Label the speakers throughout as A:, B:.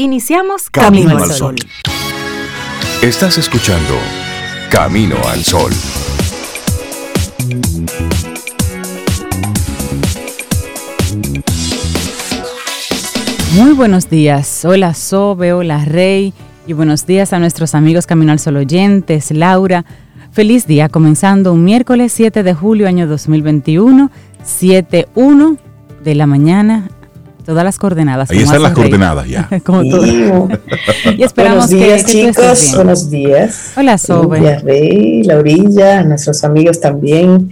A: Iniciamos Camino, al Sol.
B: Estás escuchando Camino al Sol.
C: Muy buenos días. Hola Sobe, hola Rey y buenos días a nuestros amigos Camino al Sol oyentes, Laura. Feliz día, comenzando un miércoles 7 de julio año 2021, 7.1 de la mañana todas las coordenadas.
D: Ahí están las coordenadas ya.
C: como
E: y esperamos buenos días, que, chicos. buenos días.
C: Hola, Sobe.
E: Rey, Laurilla, nuestros amigos también.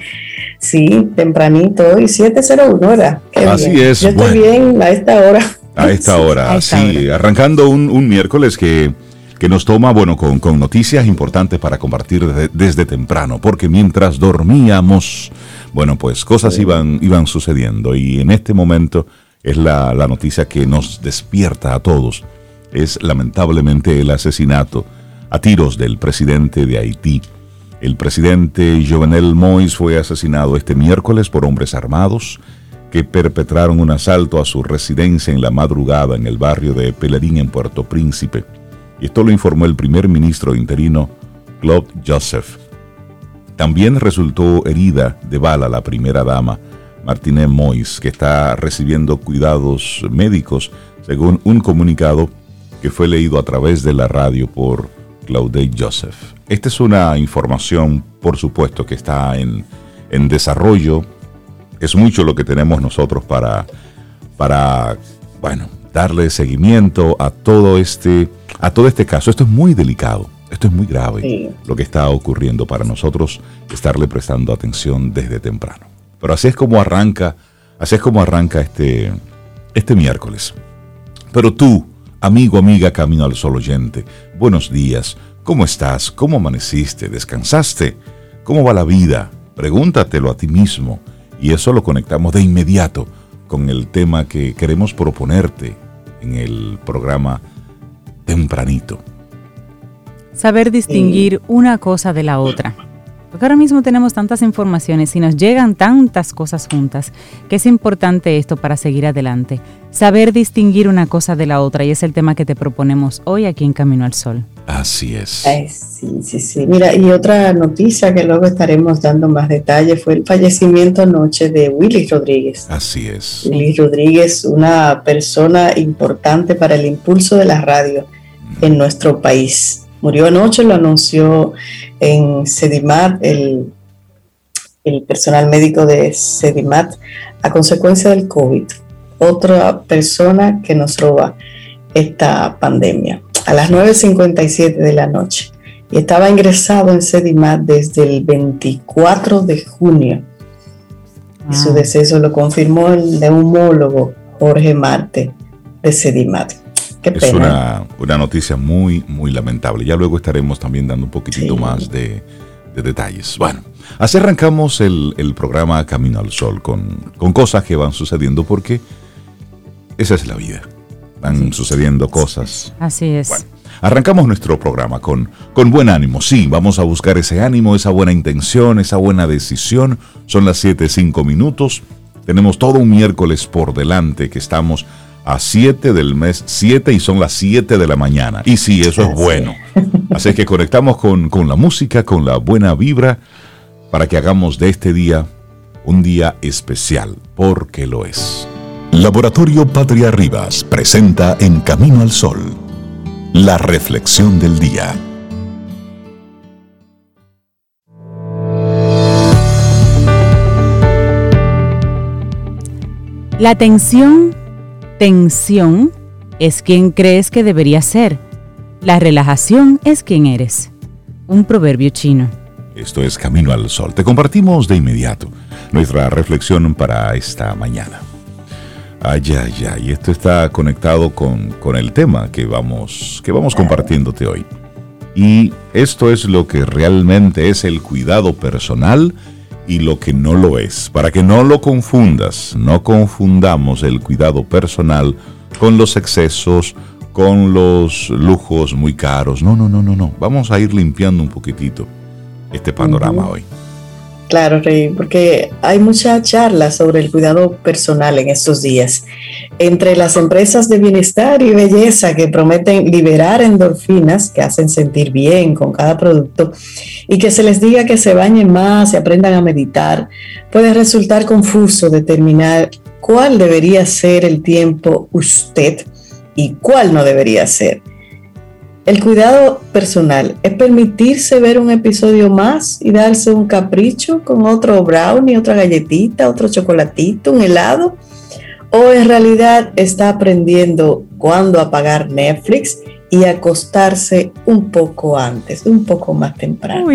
E: Sí, tempranito hoy, 7.01 hora.
D: Así es.
E: Yo estoy bien a esta hora.
D: A esta hora, sí. Arrancando un, miércoles que, que, nos toma, bueno, con, con noticias importantes para compartir desde, temprano, porque mientras dormíamos, bueno, pues cosas iban, iban sucediendo y en este momento es la, noticia que nos despierta a todos. Es lamentablemente el asesinato a tiros del presidente de Haití. El presidente Jovenel Moïse fue asesinado este miércoles por hombres armados que perpetraron un asalto a su residencia en la madrugada en el barrio de Pelerín en Puerto Príncipe. Y esto lo informó el primer ministro interino Claude Joseph. También resultó herida de bala la primera dama, Martínez Mois, que está recibiendo cuidados médicos, según un comunicado que fue leído a través de la radio por Claude Joseph. Esta es una información, por supuesto, que está en, desarrollo. Es mucho lo que tenemos nosotros para, para, bueno, darle seguimiento a todo este, a todo este caso. Esto es muy delicado. Esto es muy grave lo que está ocurriendo para nosotros estarle prestando atención desde temprano. Pero así es como arranca, así es como arranca este, este miércoles. Pero tú, amigo, amiga, camino al sol oyente, buenos días. ¿Cómo estás? ¿Cómo amaneciste? ¿Descansaste? ¿Cómo va la vida? Pregúntatelo a ti mismo. Y eso lo conectamos de inmediato con el tema que queremos proponerte en el programa tempranito.
C: Saber distinguir una cosa de la otra. Porque ahora mismo tenemos tantas informaciones y nos llegan tantas cosas juntas que es importante esto para seguir adelante. Saber distinguir una cosa de la otra y es el tema que te proponemos hoy aquí en Camino al Sol.
D: Así es.
E: sí, sí, sí. Mira, y otra noticia que luego estaremos dando más detalle fue el fallecimiento anoche de Willy Rodríguez.
D: Así es.
E: Willy Rodríguez, una persona importante para el impulso de la radio en nuestro país. Murió anoche, lo anunció en Sedimat, el, el personal médico de Sedimat, a consecuencia del COVID. Otra persona que nos roba esta pandemia. A las 9.57 de la noche. Y estaba ingresado en Sedimat desde el 24 de junio. Y su ah. deceso lo confirmó el neumólogo Jorge Marte de Sedimat
D: es una, noticia muy, muy lamentable. Ya luego estaremos también dando un poquitito más de, detalles. Bueno, así arrancamos el, programa Camino al Sol con, cosas que van sucediendo porque esa es la vida. Van sucediendo cosas.
C: Así es.
D: Bueno, arrancamos nuestro programa con, con buen ánimo. Sí, vamos a buscar ese ánimo, esa buena intención, esa buena decisión. Son las 7, 5 minutos. Tenemos todo un miércoles por delante que estamos a 7 del mes 7 y son las 7 de la mañana. Y sí, eso es bueno. Así que conectamos con, con la música, con la buena vibra, para que hagamos de este día un día especial, porque lo es.
B: Laboratorio Patria Rivas presenta En Camino al Sol, la reflexión del día.
C: La tensión Tensión es quien crees que debería ser. La relajación es quien eres. Un proverbio chino.
D: Esto es Camino al Sol. Te compartimos de inmediato nuestra reflexión para esta mañana. Ay, ay, ay. Esto está conectado con, con el tema que vamos, que vamos compartiéndote hoy. Y esto es lo que realmente es el cuidado personal y lo que no lo es, para que no lo confundas, no confundamos el cuidado personal con los excesos, con los lujos muy caros. No, no, no, no, no. Vamos a ir limpiando un poquitito este panorama hoy.
E: Claro, Rey, porque hay mucha charla sobre el cuidado personal en estos días. Entre las empresas de bienestar y belleza que prometen liberar endorfinas que hacen sentir bien con cada producto y que se les diga que se bañen más y aprendan a meditar, puede resultar confuso determinar cuál debería ser el tiempo usted y cuál no debería ser. El cuidado personal es permitirse ver un episodio más y darse un capricho con otro brownie, otra galletita, otro chocolatito, un helado. O en realidad está aprendiendo cuándo apagar Netflix y acostarse un poco antes, un poco más temprano.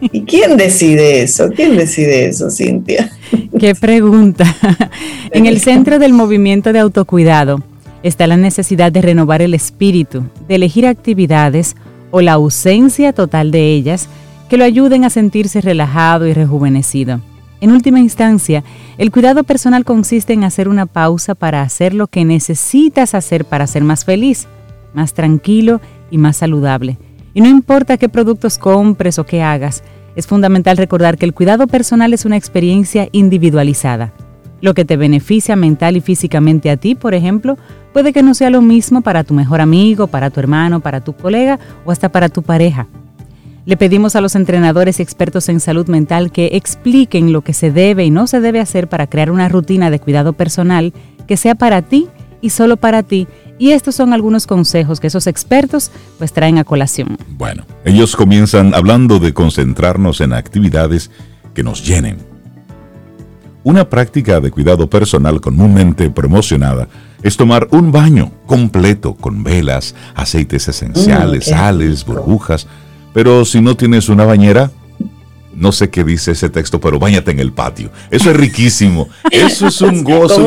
E: ¿Y quién decide eso? ¿Quién decide eso, Cintia?
C: Qué pregunta. en el centro del movimiento de autocuidado está la necesidad de renovar el espíritu, de elegir actividades o la ausencia total de ellas que lo ayuden a sentirse relajado y rejuvenecido. En última instancia, el cuidado personal consiste en hacer una pausa para hacer lo que necesitas hacer para ser más feliz, más tranquilo y más saludable. Y no importa qué productos compres o qué hagas, es fundamental recordar que el cuidado personal es una experiencia individualizada. Lo que te beneficia mental y físicamente a ti, por ejemplo, puede que no sea lo mismo para tu mejor amigo, para tu hermano, para tu colega o hasta para tu pareja. Le pedimos a los entrenadores y expertos en salud mental que expliquen lo que se debe y no se debe hacer para crear una rutina de cuidado personal que sea para ti y solo para ti. Y estos son algunos consejos que esos expertos pues traen a colación.
D: Bueno, ellos comienzan hablando de concentrarnos en actividades que nos llenen. Una práctica de cuidado personal comúnmente promocionada es tomar un baño completo con velas, aceites esenciales, mm, sales, burbujas. Pero si no tienes una bañera, no sé qué dice ese texto, pero bañate en el patio. Eso es riquísimo. Eso es un gozo.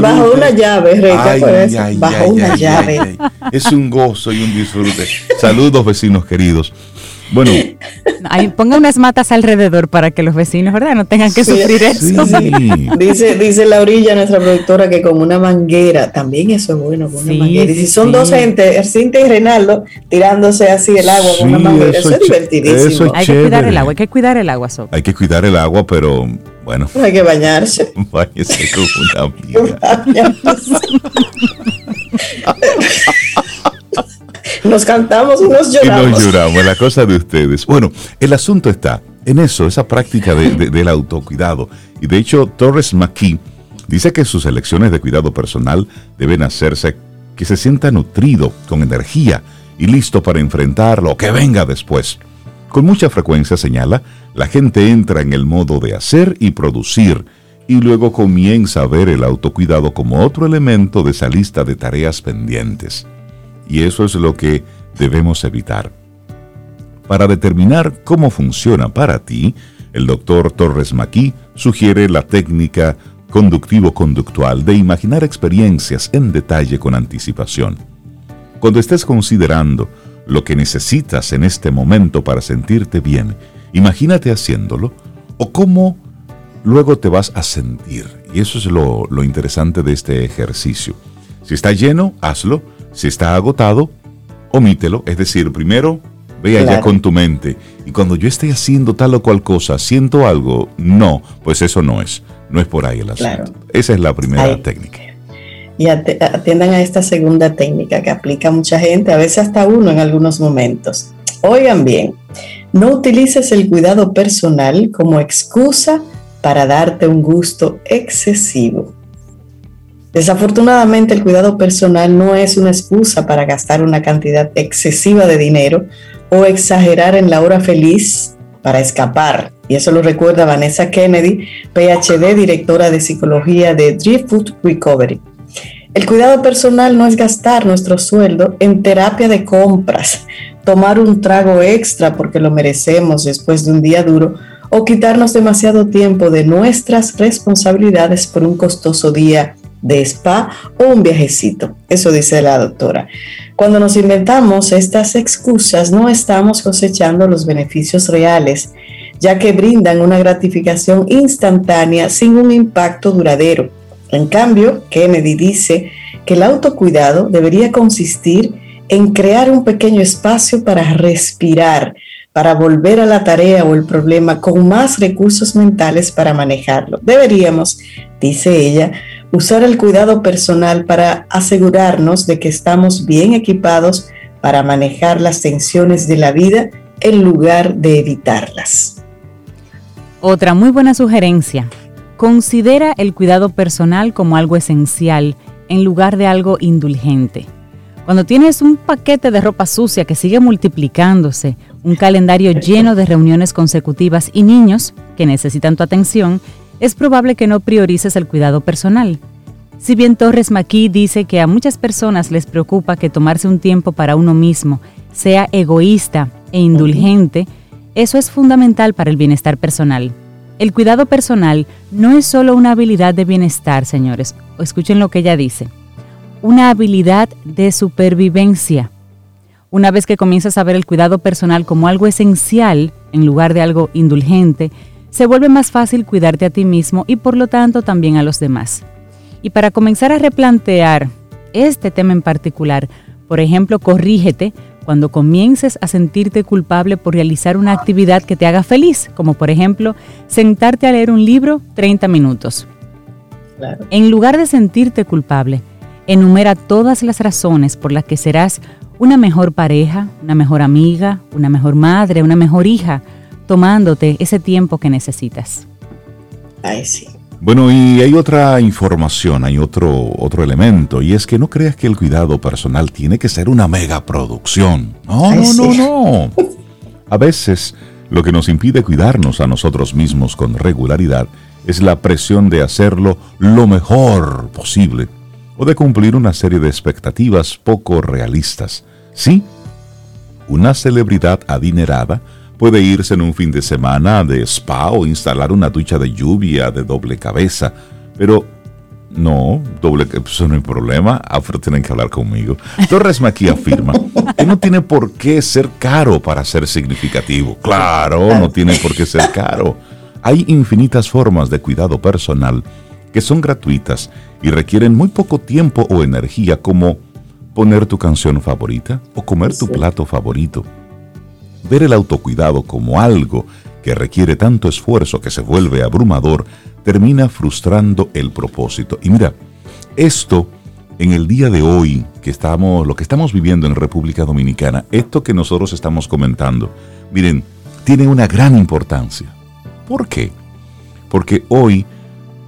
E: bajo una llave, bajo una llave.
D: Es un gozo y un disfrute. Saludos, vecinos queridos. Bueno.
C: Ahí ponga unas matas alrededor para que los vecinos, ¿verdad? No tengan que sufrir eso.
E: Dice, dice la orilla, nuestra productora, que con una manguera, también eso es bueno, con una manguera. Y si son dos gente, Cintia y Reinaldo, tirándose así el agua con una manguera, eso, es divertidísimo.
C: hay que cuidar el agua, hay que cuidar el agua, so.
D: Hay que cuidar el agua, pero bueno.
E: Hay que bañarse.
D: Báñese con una amiga.
E: Nos cantamos y nos lloramos.
D: Y nos lloramos, la cosa de ustedes. Bueno, el asunto está en eso, esa práctica del autocuidado. Y de hecho, Torres McKee dice que sus elecciones de cuidado personal deben hacerse que se sienta nutrido, con energía y listo para enfrentar lo que venga después. Con mucha frecuencia, señala, la gente entra en el modo de hacer y producir y luego comienza a ver el autocuidado como otro elemento de esa lista de tareas pendientes y eso es lo que debemos evitar. Para determinar cómo funciona para ti, el doctor Torres Maquí sugiere la técnica conductivo-conductual de imaginar experiencias en detalle con anticipación. Cuando estés considerando lo que necesitas en este momento para sentirte bien, imagínate haciéndolo o cómo luego te vas a sentir. Y eso es lo, lo interesante de este ejercicio. Si está lleno, hazlo si está agotado, omítelo. Es decir, primero ve allá con tu mente. Y cuando yo esté haciendo tal o cual cosa, siento algo, no, pues eso no es. No es por ahí el asunto. Esa es la primera técnica.
E: Y atiendan a esta segunda técnica que aplica mucha gente, a veces hasta uno en algunos momentos. Oigan bien, no utilices el cuidado personal como excusa para darte un gusto excesivo. Desafortunadamente el cuidado personal no es una excusa para gastar una cantidad excesiva de dinero o exagerar en la hora feliz para escapar. Y eso lo recuerda Vanessa Kennedy, PhD, directora de psicología de Driftwood Recovery. El cuidado personal no es gastar nuestro sueldo en terapia de compras, tomar un trago extra porque lo merecemos después de un día duro o quitarnos demasiado tiempo de nuestras responsabilidades por un costoso día de spa o un viajecito. Eso dice la doctora. Cuando nos inventamos estas excusas, no estamos cosechando los beneficios reales, ya que brindan una gratificación instantánea sin un impacto duradero. En cambio, Kennedy dice que el autocuidado debería consistir en crear un pequeño espacio para respirar, para volver a la tarea o el problema con más recursos mentales para manejarlo. Deberíamos, dice ella, usar el cuidado personal para asegurarnos de que estamos bien equipados para manejar las tensiones de la vida en lugar de evitarlas.
C: Otra muy buena sugerencia. Considera el cuidado personal como algo esencial en lugar de algo indulgente. Cuando tienes un paquete de ropa sucia que sigue multiplicándose, un calendario lleno de reuniones consecutivas y niños que necesitan tu atención, es probable que no priorices el cuidado personal. Si bien Torres Maquí dice que a muchas personas les preocupa que tomarse un tiempo para uno mismo sea egoísta e indulgente, eso es fundamental para el bienestar personal. El cuidado personal no es solo una habilidad de bienestar, señores. Escuchen lo que ella dice. Una habilidad de supervivencia. Una vez que comienzas a ver el cuidado personal como algo esencial en lugar de algo indulgente, se vuelve más fácil cuidarte a ti mismo y por lo tanto también a los demás. Y para comenzar a replantear este tema en particular, por ejemplo, corrígete cuando comiences a sentirte culpable por realizar una actividad que te haga feliz, como por ejemplo sentarte a leer un libro 30 minutos. En lugar de sentirte culpable, enumera todas las razones por las que serás una mejor pareja, una mejor amiga, una mejor madre, una mejor hija, tomándote ese tiempo que necesitas.
E: Ay, sí.
D: Bueno, y hay otra información, hay otro, otro elemento, y es que no creas que el cuidado personal tiene que ser una mega producción. No, no, no, no. A veces lo que nos impide cuidarnos a nosotros mismos con regularidad es la presión de hacerlo lo mejor posible o de cumplir una serie de expectativas poco realistas. Sí, una celebridad adinerada Puede irse en un fin de semana de spa o instalar una ducha de lluvia de doble cabeza. Pero no, doble eso no hay problema. Afro tienen que hablar conmigo. Torres Maquí afirma que no tiene por qué ser caro para ser significativo. Claro, no tiene por qué ser caro. Hay infinitas formas de cuidado personal que son gratuitas y requieren muy poco tiempo o energía como poner tu canción favorita o comer tu plato favorito Ver el autocuidado como algo que requiere tanto esfuerzo que se vuelve abrumador termina frustrando el propósito. Y mira, esto en el día de hoy que estamos lo que estamos viviendo en República Dominicana, esto que nosotros estamos comentando, miren, tiene una gran importancia. ¿Por qué? Porque hoy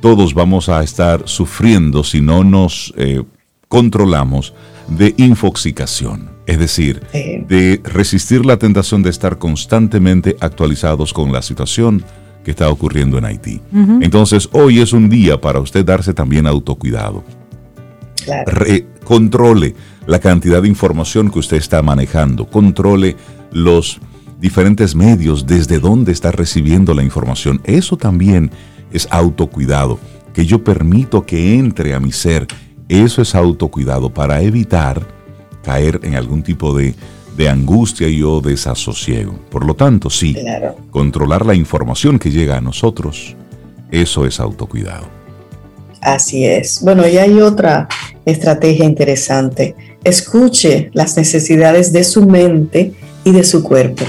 D: todos vamos a estar sufriendo si no nos eh, controlamos de infoxicación, es decir, de resistir la tentación de estar constantemente actualizados con la situación que está ocurriendo en Haití. Entonces, hoy es un día para usted darse también autocuidado. controle la cantidad de información que usted está manejando, controle los diferentes medios desde donde está recibiendo la información. Eso también es autocuidado, que yo permito que entre a mi ser eso es autocuidado para evitar caer en algún tipo de, angustia y o desasosiego. Por lo tanto, sí, controlar la información que llega a nosotros, eso es autocuidado.
E: Así es. Bueno, y hay otra estrategia interesante. Escuche las necesidades de su mente y de su cuerpo.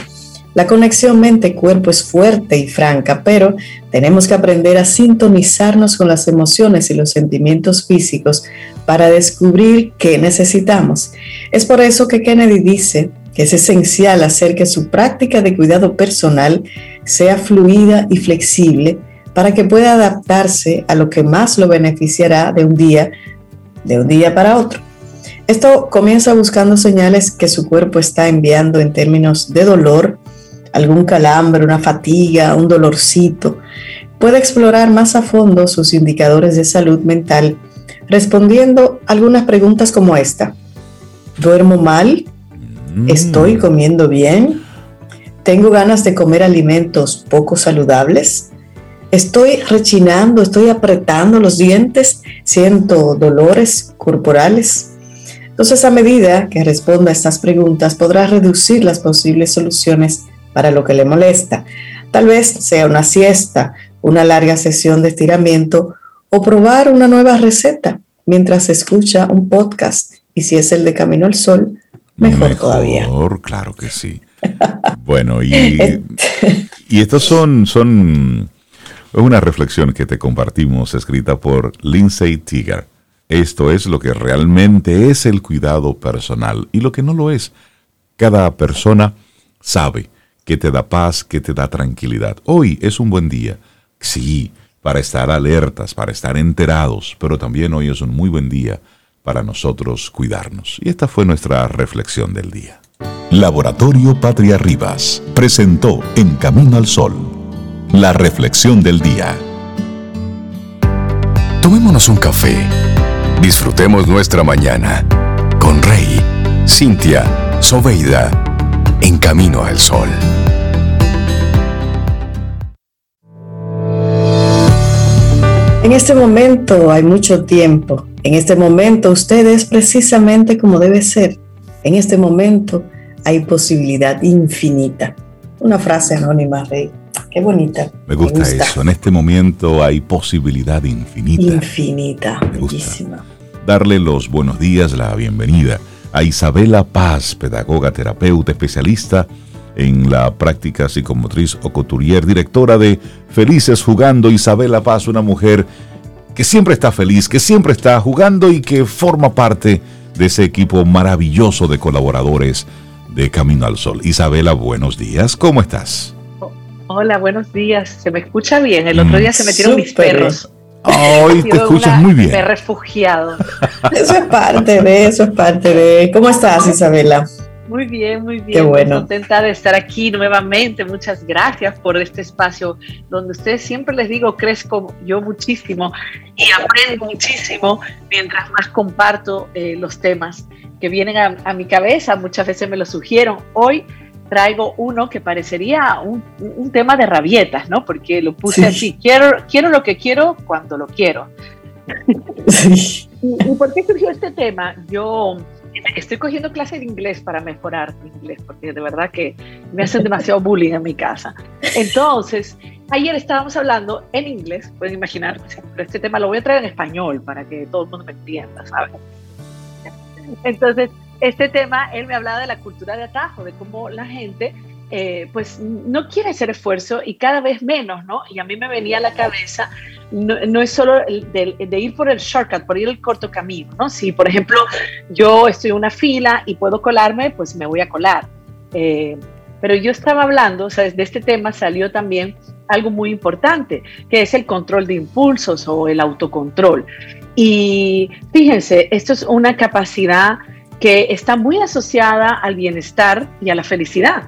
E: La conexión mente-cuerpo es fuerte y franca, pero tenemos que aprender a sintonizarnos con las emociones y los sentimientos físicos para descubrir qué necesitamos. Es por eso que Kennedy dice que es esencial hacer que su práctica de cuidado personal sea fluida y flexible para que pueda adaptarse a lo que más lo beneficiará de un día, de un día para otro. Esto comienza buscando señales que su cuerpo está enviando en términos de dolor, algún calambre, una fatiga, un dolorcito, puede explorar más a fondo sus indicadores de salud mental respondiendo algunas preguntas como esta. ¿Duermo mal? Mm. ¿Estoy comiendo bien? ¿Tengo ganas de comer alimentos poco saludables? ¿Estoy rechinando? ¿Estoy apretando los dientes? ¿Siento dolores corporales? Entonces, a medida que responda a estas preguntas, podrá reducir las posibles soluciones para lo que le molesta. Tal vez sea una siesta, una larga sesión de estiramiento o probar una nueva receta mientras escucha un podcast. Y si es el de Camino al Sol, mejor, mejor todavía.
D: Claro que sí. Bueno, y, y estos son, son una reflexión que te compartimos escrita por Lindsay Tiger. Esto es lo que realmente es el cuidado personal y lo que no lo es. Cada persona sabe que te da paz, que te da tranquilidad. Hoy es un buen día, sí, para estar alertas, para estar enterados, pero también hoy es un muy buen día para nosotros cuidarnos. Y esta fue nuestra reflexión del día.
B: Laboratorio Patria Rivas presentó En Camino al Sol, la reflexión del día. Tomémonos un café Disfrutemos nuestra mañana con Rey, Cintia, Soveida, en camino al sol.
E: En este momento hay mucho tiempo. En este momento usted es precisamente como debe ser. En este momento hay posibilidad infinita. Una frase anónima, Rey. Qué bonita.
D: Me gusta, eso. En este momento hay posibilidad infinita.
E: Infinita. Bellísima
D: darle los buenos días, la bienvenida a Isabela Paz, pedagoga, terapeuta, especialista en la práctica psicomotriz o couturier, directora de Felices Jugando. Isabela Paz, una mujer que siempre está feliz, que siempre está jugando y que forma parte de ese equipo maravilloso de colaboradores de Camino al Sol. Isabela, buenos días, ¿cómo estás?
F: Hola, buenos días. ¿Se me escucha bien? El otro día se metieron mis perros.
D: Hoy te escuchas muy bien.
F: Me refugiado.
E: Eso es parte de, eso es parte de. ¿Cómo estás, Isabela?
F: Muy bien, muy bien. Qué bueno. contenta de estar aquí nuevamente. Muchas gracias por este espacio donde ustedes siempre les digo, crezco yo muchísimo y aprendo muchísimo mientras más comparto eh, los temas que vienen a, a mi cabeza. Muchas veces me lo sugieren. Hoy traigo uno que parecería un, un tema de rabietas, ¿no? Porque lo puse así, quiero, quiero lo que quiero cuando lo quiero. Sí. ¿Y, por qué surgió este tema? Yo estoy cogiendo clases de inglés para mejorar mi inglés, porque de verdad que me hacen demasiado bullying en mi casa. Entonces, ayer estábamos hablando en inglés, pueden imaginar, pero este tema lo voy a traer en español para que todo el mundo me entienda, ¿sabes? Entonces, este tema, él me hablaba de la cultura de atajo, de cómo la gente eh, pues no quiere hacer esfuerzo y cada vez menos, ¿no? Y a mí me venía a la cabeza, no, es solo de, ir por el shortcut, por ir el corto camino, ¿no? Si, por ejemplo, yo estoy en una fila y puedo colarme, pues me voy a colar. Eh, pero yo estaba hablando, o sea, de este tema salió también algo muy importante, que es el control de impulsos o el autocontrol. Y fíjense, esto es una capacidad que está muy asociada al bienestar y a la felicidad.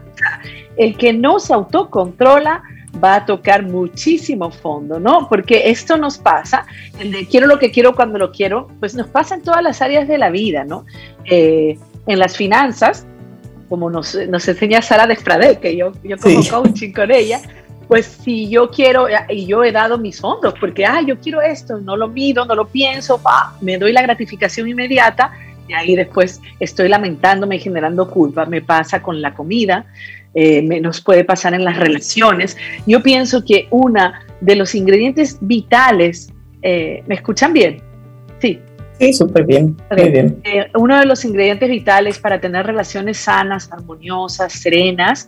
F: El que no se autocontrola va a tocar muchísimo fondo, ¿no? Porque esto nos pasa, el de quiero lo que quiero cuando lo quiero, pues nos pasa en todas las áreas de la vida, ¿no? Eh, en las finanzas, como nos, enseña Sara Despradel, que yo, yo como coaching con ella, pues si yo quiero, y yo he dado mis fondos, porque, ah, yo quiero esto, no lo mido, no lo pienso, me doy la gratificación inmediata, y ahí después estoy lamentándome y generando culpa. Me pasa con la comida, eh, me, nos puede pasar en las relaciones. Yo pienso que una de los ingredientes vitales, eh, ¿me escuchan bien?
E: Sí. Sí, súper bien. Muy bien.
F: Eh, uno de los ingredientes vitales para tener relaciones sanas, armoniosas, serenas,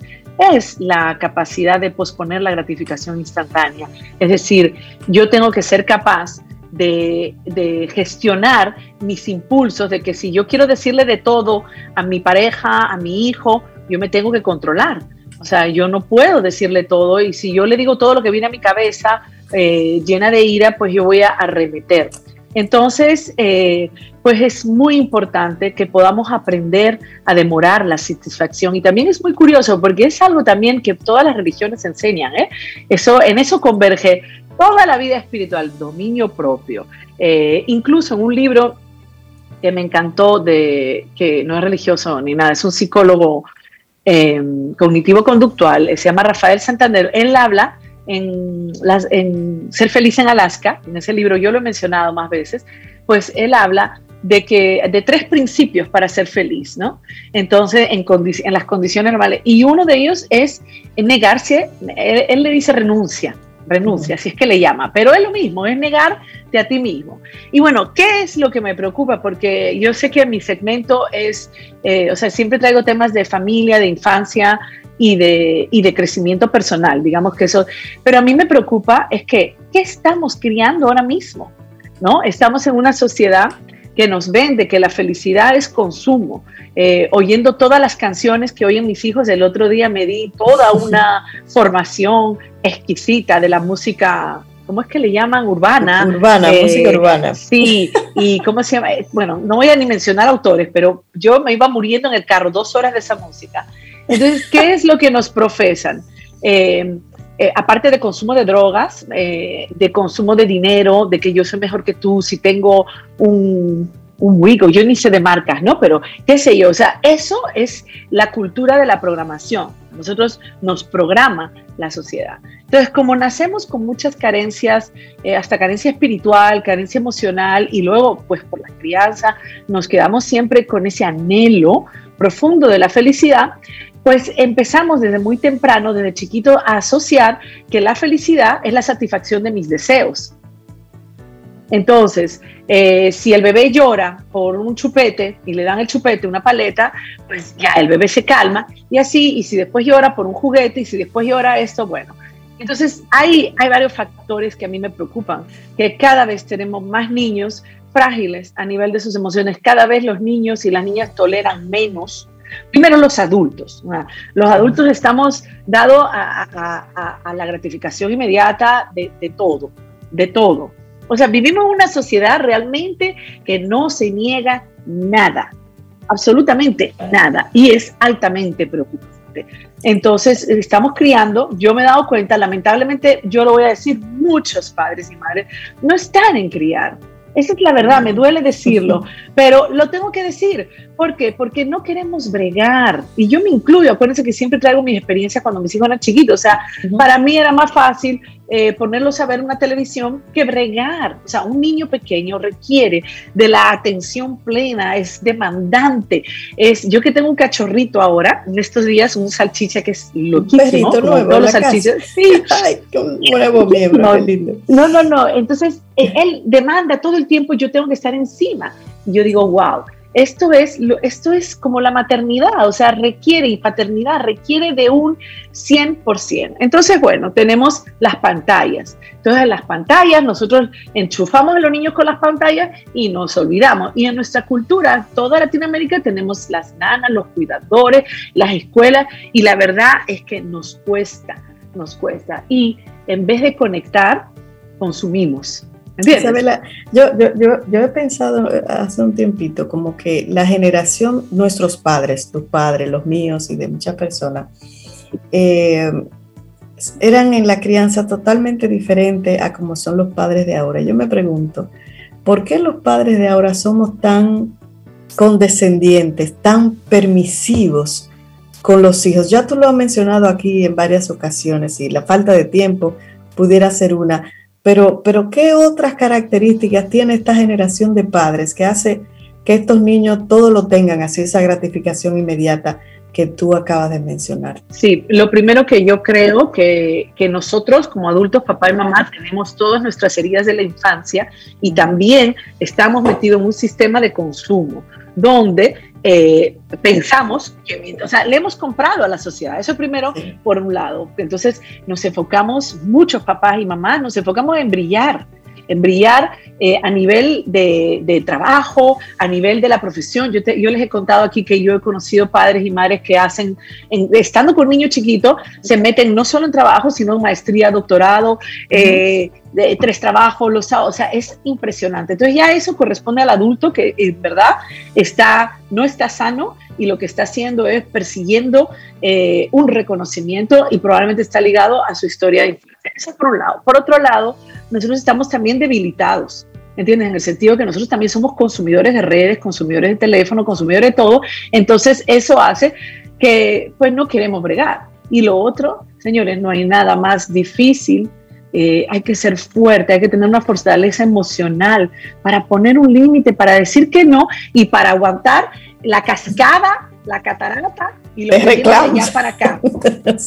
F: es la capacidad de posponer la gratificación instantánea. Es decir, yo tengo que ser capaz de, gestionar mis impulsos, de que si yo quiero decirle de todo a mi pareja, a mi hijo, yo me tengo que controlar. O sea, yo no puedo decirle todo y si yo le digo todo lo que viene a mi cabeza eh, llena de ira, pues yo voy a arremeter. Entonces, eh, pues es muy importante que podamos aprender a demorar la satisfacción. Y también es muy curioso porque es algo también que todas las religiones enseñan. ¿eh? Eso, en eso converge toda la vida espiritual, dominio propio. Eh, incluso en un libro que me encantó, de, que no es religioso ni nada, es un psicólogo eh, cognitivo-conductual, se llama Rafael Santander, él habla en, las, en Ser feliz en Alaska, en ese libro yo lo he mencionado más veces, pues él habla de que de tres principios para ser feliz, ¿no? Entonces, en, en las condiciones normales. Y uno de ellos es negarse, él le dice renuncia, renuncia, si es que le llama, pero es lo mismo, es negarte a ti mismo. Y bueno, ¿qué es lo que me preocupa? Porque yo sé que mi segmento es, eh, o sea, siempre traigo temas de familia, de infancia, y de, y de crecimiento personal, digamos que eso. Pero a mí me preocupa es que, ¿qué estamos criando ahora mismo? ¿No? Estamos en una sociedad que nos vende que la felicidad es consumo. Eh, oyendo todas las canciones que oyen mis hijos, el otro día me di toda una formación exquisita de la música ¿cómo es que le llaman? Urbana.
E: Urbana, eh, música urbana.
F: Sí, y ¿cómo se llama? Bueno, no voy a ni mencionar autores, pero yo me iba muriendo en el carro dos horas de esa música. Entonces, ¿qué es lo que nos profesan? Eh, eh, aparte de consumo de drogas, de consumo de dinero, de que yo soy mejor que tú, si tengo un, un Wigo, yo ni sé de marcas, ¿no? Pero qué sé yo, o sea, eso es la cultura de la programación. Nosotros nos programa la sociedad. Entonces, como nacemos con muchas carencias, eh, hasta carencia espiritual, carencia emocional, y luego, pues por la crianza, nos quedamos siempre con ese anhelo profundo de la felicidad, pues empezamos desde muy temprano, desde chiquito, a asociar que la felicidad es la satisfacción de mis deseos. Entonces, eh, si el bebé llora por un chupete y le dan el chupete, una paleta, pues ya el bebé se calma y así, y si después llora por un juguete y si después llora esto, bueno. Entonces, hay, hay varios factores que a mí me preocupan, que cada vez tenemos más niños frágiles a nivel de sus emociones, cada vez los niños y las niñas toleran menos. Primero los adultos. Los adultos estamos dados a, la gratificación inmediata de, de todo, de todo o sea, vivimos en una sociedad realmente que no se niega nada, absolutamente nada, y es altamente preocupante. Entonces, estamos criando, yo me he dado cuenta, lamentablemente, yo lo voy a decir, muchos padres y madres no están en criar, esa es la verdad, me duele decirlo, pero lo tengo que decir. ¿Por qué? Porque no queremos bregar. Y yo me incluyo, acuérdense que siempre traigo mi experiencia cuando mis hijos eran chiquitos. O sea, para mí era más fácil eh, ponerlos a ver una televisión que bregar. O sea, un niño pequeño requiere de la atención plena, es demandante. Es, yo que tengo un cachorrito ahora, en estos días, un salchicha que es loquísimo. Un nuevo, todos los salchichas. Sí. Ay, un nuevo miembro, no, lindo. No, no, no. Entonces, eh, él demanda todo el tiempo, yo tengo que estar encima. Y yo digo, wow, esto es, esto es como la maternidad, o sea, requiere y paternidad requiere de un 100%. Entonces, bueno, tenemos las pantallas. Entonces, en las pantallas nosotros enchufamos a los niños con las pantallas y nos olvidamos. Y en nuestra cultura, toda Latinoamérica, tenemos las nanas, los cuidadores, las escuelas, y la verdad es que nos cuesta, nos cuesta. Y en vez de conectar, consumimos.
E: Yo, yo, yo, he pensado hace un tiempito como que la generación, nuestros padres, tus padres, los míos y de muchas personas, eh, eran en la crianza totalmente diferente a como son los padres de ahora. Yo me pregunto, ¿por qué los padres de ahora somos tan condescendientes, tan permisivos con los hijos? Ya tú lo has mencionado aquí en varias ocasiones y la falta de tiempo pudiera ser una pero, pero ¿qué otras características tiene esta generación de padres que hace que estos niños todo lo tengan así, esa gratificación inmediata que tú acabas de mencionar?
F: Sí, lo primero que yo creo que, que nosotros como adultos, papá y mamá, tenemos todas nuestras heridas de la infancia y también estamos metidos en un sistema de consumo donde eh, pensamos que, o sea, le hemos comprado a la sociedad. Eso primero, por un lado. Entonces, nos enfocamos, muchos papás y mamás, nos enfocamos en brillar, brillar eh, a nivel de, trabajo, a nivel de la profesión. Yo, yo, les he contado aquí que yo he conocido padres y madres que hacen, estando con niños chiquitos, se meten no solo en trabajo, sino en maestría, doctorado, eh, de tres trabajos, los o sea, es impresionante. Entonces ya eso corresponde al adulto que en verdad está, no está sano y lo que está haciendo es persiguiendo eh, un reconocimiento y probablemente está ligado a su historia de. Eso por un lado. Por otro lado, nosotros estamos también debilitados. ¿Entiendes? En el sentido que nosotros también somos consumidores de redes, consumidores de teléfono, consumidores de todo. Entonces, eso hace que, pues, no queremos bregar. Y lo otro, señores, no hay nada más difícil eh, hay que ser fuerte, hay que tener una fortaleza emocional para poner un límite, para decir que no y para aguantar la cascada, la catarata y lo de allá para acá.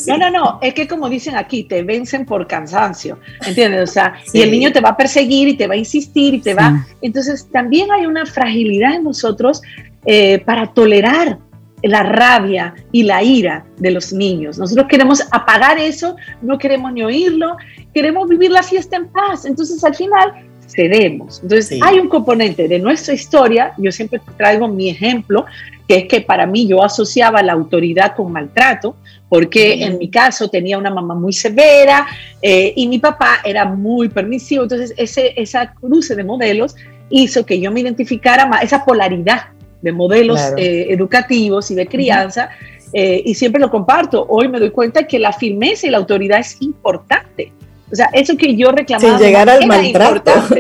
F: No, no, no, es que como dicen aquí, te vencen por cansancio, ¿entiendes? O sea, y el niño te va a perseguir y te va a insistir y te va... Entonces, también hay una fragilidad en nosotros eh, para tolerar la rabia y la ira de los niños. Nosotros queremos apagar eso, no queremos ni oírlo, queremos vivir la fiesta en paz. Entonces al final cedemos. Entonces hay un componente de nuestra historia, yo siempre traigo mi ejemplo, que es que para mí yo asociaba la autoridad con maltrato, porque en mi caso tenía una mamá muy severa eh, y mi papá era muy permisivo. Entonces ese, esa cruce de modelos hizo que yo me identificara más, esa polaridad de modelos eh, educativos y de crianza, eh, y siempre lo comparto. Hoy me doy cuenta que la firmeza y la autoridad es importante. O sea, eso que yo reclamaba.
E: Sin llegar al maltrato.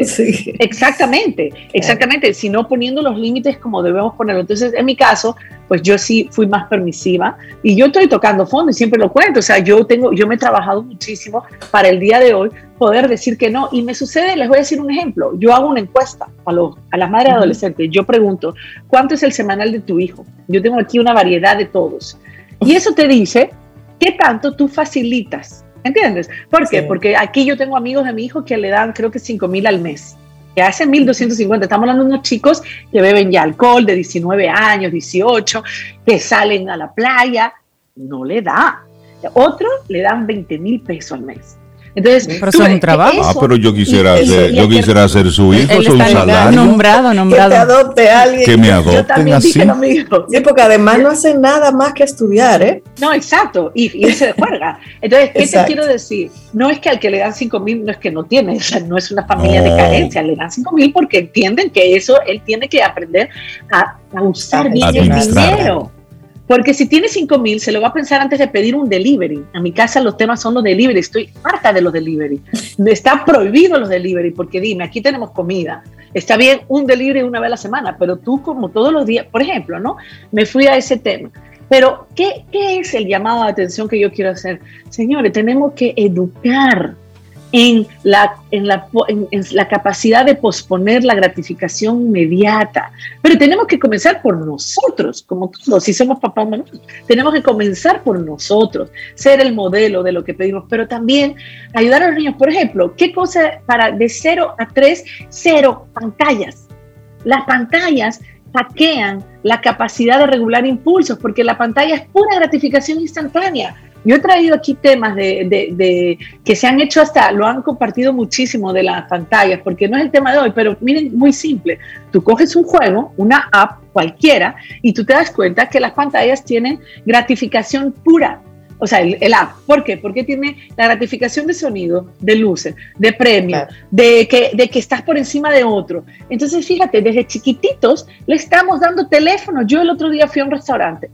F: Exactamente, exactamente. Sino poniendo los límites como debemos ponerlo. Entonces, en mi caso, pues yo sí fui más permisiva y yo estoy tocando fondo y siempre lo cuento. O sea, yo tengo, yo me he trabajado muchísimo para el día de hoy poder decir que no. Y me sucede, les voy a decir un ejemplo. Yo hago una encuesta a, los, a las madres adolescentes. Yo pregunto, ¿cuánto es el semanal de tu hijo? Yo tengo aquí una variedad de todos. Y eso te dice qué tanto tú facilitas ¿Entiendes? ¿Por qué? Porque aquí yo tengo amigos de mi hijo que le dan creo que 5 mil al mes, que hacen 1.250. Estamos hablando de unos chicos que beben ya alcohol de 19 años, 18, que salen a la playa. No le da. Otros le dan 20 mil pesos al mes. Entonces,
C: pero un trabajo.
D: ah, pero yo quisiera ser, yo quisiera ser su hijo, su salario.
C: Nombrado, nombrado.
E: Que te adopte alguien.
D: Que me adopten así.
E: Sí, porque además no hacen nada más que estudiar, ¿eh?
F: No, exacto. Y, y se juega. Entonces, ¿qué te quiero decir? No es que al que le dan 5 mil no es que no tiene, o sea, no es una familia de carencia, le dan 5 mil porque entienden que eso él tiene que aprender a, a usar bien el dinero. Porque si tiene 5 mil, se lo va a pensar antes de pedir un delivery. En mi casa los temas son los delivery. Estoy harta de los delivery. Está prohibido los delivery porque dime, aquí tenemos comida. Está bien un delivery una vez a la semana, pero tú como todos los días, por ejemplo, ¿no? Me fui a ese tema. Pero, ¿qué, qué es el llamado de atención que yo quiero hacer? Señores, tenemos que educar en la, en la, en, la, capacidad de posponer la gratificación inmediata. Pero tenemos que comenzar por nosotros, como todos, si somos papás, tenemos que comenzar por nosotros, ser el modelo de lo que pedimos, pero también ayudar a los niños. Por ejemplo, ¿qué cosa para de 0 a 3? Cero pantallas. Las pantallas hackean la capacidad de regular impulsos, porque la pantalla es pura gratificación instantánea yo he traído aquí temas de, que se han hecho hasta, lo han compartido muchísimo de las pantallas, porque no es el tema de hoy, pero miren, muy simple. Tú coges un juego, una app cualquiera, y tú te das cuenta que las pantallas tienen gratificación pura. O sea, el, app. ¿Por qué? Porque tiene la gratificación de sonido, de luces, de premio, de, que, de que estás por encima de otro. Entonces, fíjate, desde chiquititos le estamos dando teléfono. Yo el otro día fui a un restaurante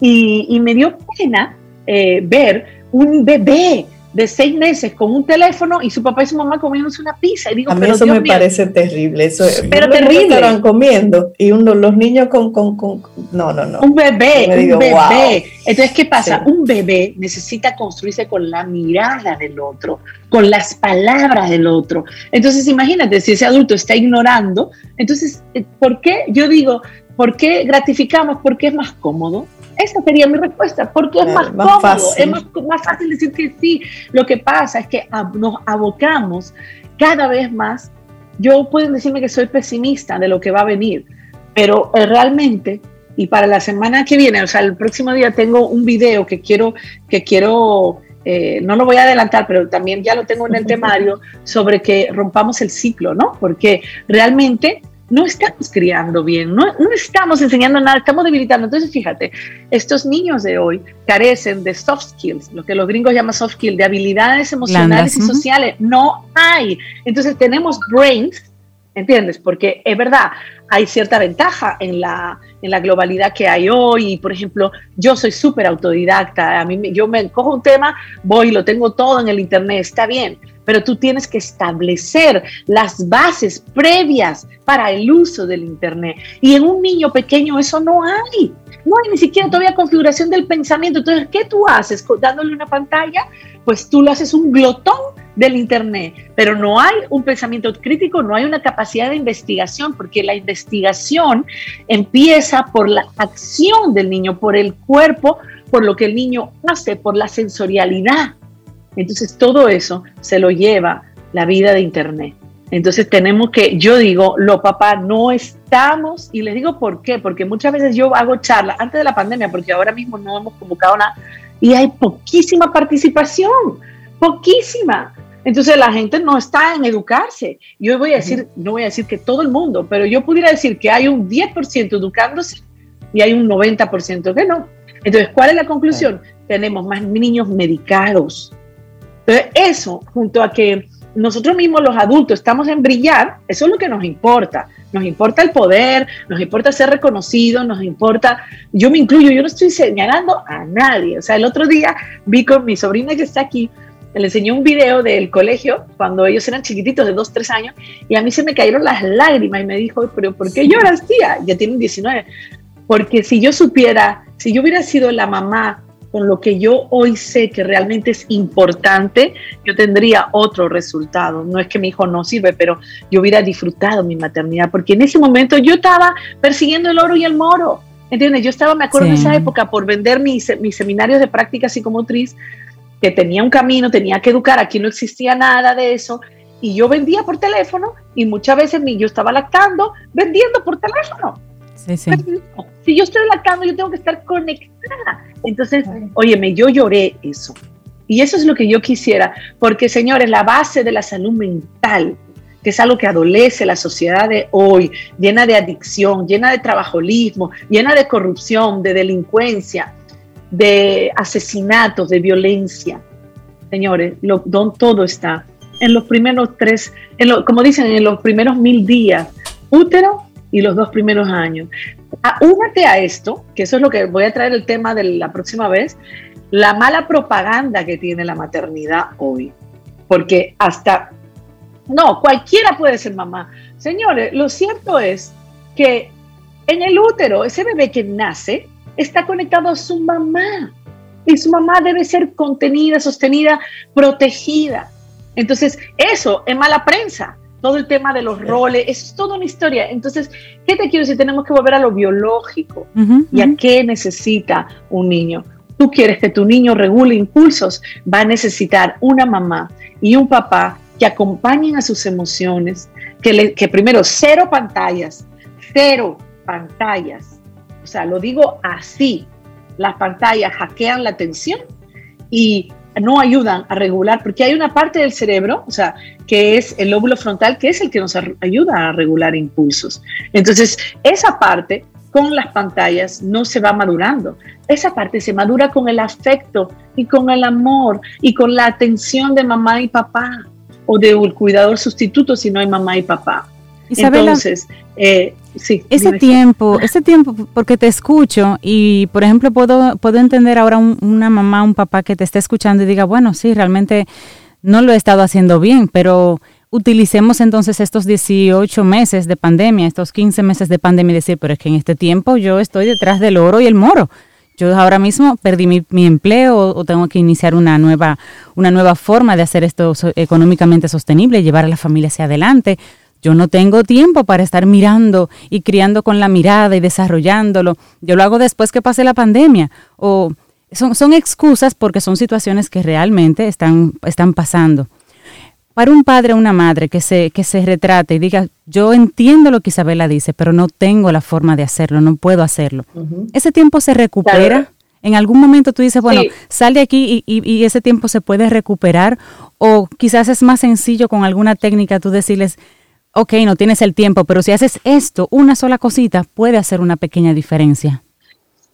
F: y, y me dio pena eh, ver un bebé de seis meses con un teléfono y su papá y su mamá comiéndose una pizza. Y digo,
E: a mí eso me parece terrible. Eso,
F: Pero terrible.
E: Estaban comiendo y uno, los niños con, con, con, No, no, no.
F: Un bebé, un bebé. Entonces, ¿qué pasa? Un bebé necesita construirse con la mirada del otro, con las palabras del otro. Entonces, imagínate, si ese adulto está ignorando, entonces, eh, ¿por qué? Yo digo, ¿por qué gratificamos? Porque es más cómodo esa sería mi respuesta, porque es más, cómodo, es más, fácil decir que sí. Lo que pasa es que nos abocamos cada vez más. Yo pueden decirme que soy pesimista de lo que va a venir, pero eh, realmente, y para la semana que viene, o sea, el próximo día tengo un video que quiero, que quiero eh, no lo voy a adelantar, pero también ya lo tengo en el temario, sobre que rompamos el ciclo, ¿no? Porque realmente no estamos criando bien, no, no, estamos enseñando nada, estamos debilitando. Entonces, fíjate, estos niños de hoy carecen de soft skills, lo que los gringos llaman soft skills, de habilidades emocionales y sociales. No hay. Entonces, tenemos brains, ¿entiendes? Porque es verdad, hay cierta ventaja en la, en la globalidad que hay hoy. Por ejemplo, yo soy súper autodidacta, a mí yo me cojo un tema, voy y lo tengo todo en el Internet, está bien pero tú tienes que establecer las bases previas para el uso del Internet. Y en un niño pequeño eso no hay. No hay ni siquiera todavía configuración del pensamiento. Entonces, ¿qué tú haces? Dándole una pantalla, pues tú lo haces un glotón del Internet, pero no hay un pensamiento crítico, no hay una capacidad de investigación, porque la investigación empieza por la acción del niño, por el cuerpo, por lo que el niño hace, por la sensorialidad. Entonces todo eso se lo lleva la vida de Internet. Entonces tenemos que, yo digo, los papás no estamos, y les digo por qué, porque muchas veces yo hago charlas antes de la pandemia, porque ahora mismo no hemos convocado nada, y hay poquísima participación, poquísima. Entonces la gente no está en educarse. Yo voy a decir, no voy a decir que todo el mundo, pero yo pudiera decir que hay un 10% educándose y hay un 90% que no. Entonces, ¿cuál es la conclusión? Tenemos más niños medicados. Entonces, eso, junto a que nosotros mismos los adultos estamos en brillar, eso es lo que nos importa. Nos importa el poder, nos importa ser reconocidos, nos importa, yo me incluyo, yo no estoy señalando a nadie. O sea, el otro día vi con mi sobrina que está aquí, le enseñé un video del colegio cuando ellos eran chiquititos de 2, 3 años y a mí se me cayeron las lágrimas y me dijo, pero ¿por qué lloras, tía? Ya tienen 19. Porque si yo supiera, si yo hubiera sido la mamá con lo que yo hoy sé que realmente es importante, yo tendría otro resultado. No es que mi hijo no sirve, pero yo hubiera disfrutado mi maternidad, porque en ese momento yo estaba persiguiendo el oro y el moro. ¿Entiendes? Yo estaba, me acuerdo de esa época, por vender mis, mis seminarios de práctica psicomotriz, que tenía un camino, tenía que educar, aquí no existía nada de eso, y yo vendía por teléfono, y muchas veces yo estaba lactando vendiendo por teléfono. Si yo estoy lactando, yo tengo que estar conectada. Entonces, óyeme, yo lloré eso. Y eso es lo que yo quisiera, porque señores, la base de la salud mental, que es algo que adolece la sociedad de hoy, llena de adicción, llena de trabajolismo, llena de corrupción, de delincuencia, de asesinatos, de violencia. Señores, lo, todo está en los primeros tres, en como dicen, en los primeros mil días, útero y los dos primeros años. Únate a esto, que eso es lo que voy a traer el tema de la próxima vez, la mala propaganda que tiene la maternidad hoy. Porque hasta, no, cualquiera puede ser mamá. Señores, lo cierto es que en el útero, ese bebé que nace está conectado a su mamá. Y su mamá debe ser contenida, sostenida, protegida. Entonces, eso es mala prensa todo el tema de los roles, es toda una historia. Entonces, ¿qué te quiero decir? Tenemos que volver a lo biológico y a qué necesita un niño. Tú quieres que tu niño regule impulsos, va a necesitar una mamá y un papá que acompañen a sus emociones, que, le, que primero cero pantallas, cero pantallas. O sea, lo digo así, las pantallas hackean la atención y no ayudan a regular, porque hay una parte del cerebro, o sea, que es el lóbulo frontal, que es el que nos ayuda a regular impulsos. Entonces, esa parte con las pantallas no se va madurando. Esa parte se madura con el afecto y con el amor y con la atención de mamá y papá o de un cuidador sustituto si no hay mamá y papá. Entonces, eh, sí.
C: Ese tiempo, ese tiempo, porque te escucho y, por ejemplo, puedo, puedo entender ahora una mamá, un papá que te esté escuchando y diga, bueno, sí, realmente no lo he estado haciendo bien, pero utilicemos entonces estos 18 meses de pandemia, estos 15 meses de pandemia y decir, pero es que en este tiempo yo estoy detrás del oro y el moro. Yo ahora mismo perdí mi, mi empleo o tengo que iniciar una nueva, una nueva forma de hacer esto económicamente sostenible, llevar a la familia hacia adelante yo no tengo tiempo para estar mirando y criando con la mirada y desarrollándolo. Yo lo hago después que pase la pandemia. O son, son excusas porque son situaciones que realmente están, están pasando. Para un padre o una madre que se, que se retrate y diga, yo entiendo lo que Isabela dice, pero no tengo la forma de hacerlo, no puedo hacerlo. Ese tiempo se recupera. En algún momento tú dices, bueno, sal de aquí y, y, y, ese tiempo se puede recuperar o quizás es más sencillo con alguna técnica tú decirles, ok, no tienes el tiempo, pero si haces esto, una sola cosita, puede hacer una pequeña diferencia.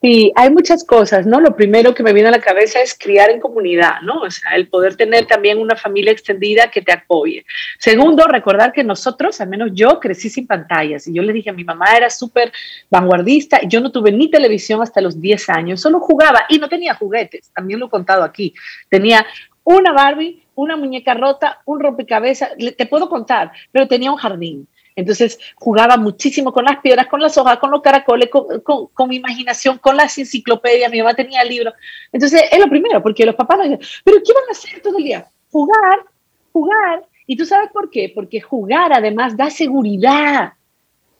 F: Sí, hay muchas cosas, ¿no? Lo primero que me viene a la cabeza es criar en comunidad, ¿no? O sea, el poder tener también una familia extendida que te apoye. Segundo, recordar que nosotros, al menos yo, crecí sin pantallas. Y yo le dije a mi mamá, era súper vanguardista. Yo no tuve ni televisión hasta los 10 años, solo jugaba y no tenía juguetes. También lo he contado aquí. Tenía una Barbie, una muñeca rota, un rompecabezas, te puedo contar, pero tenía un jardín. Entonces jugaba muchísimo con las piedras, con las hojas, con los caracoles, con, mi imaginación, con las enciclopedias. Mi mamá tenía libros. Entonces es lo primero, porque los papás nos dicen, ¿pero qué van a hacer todo el día? Jugar, jugar. ¿Y tú sabes por qué? Porque jugar además da seguridad.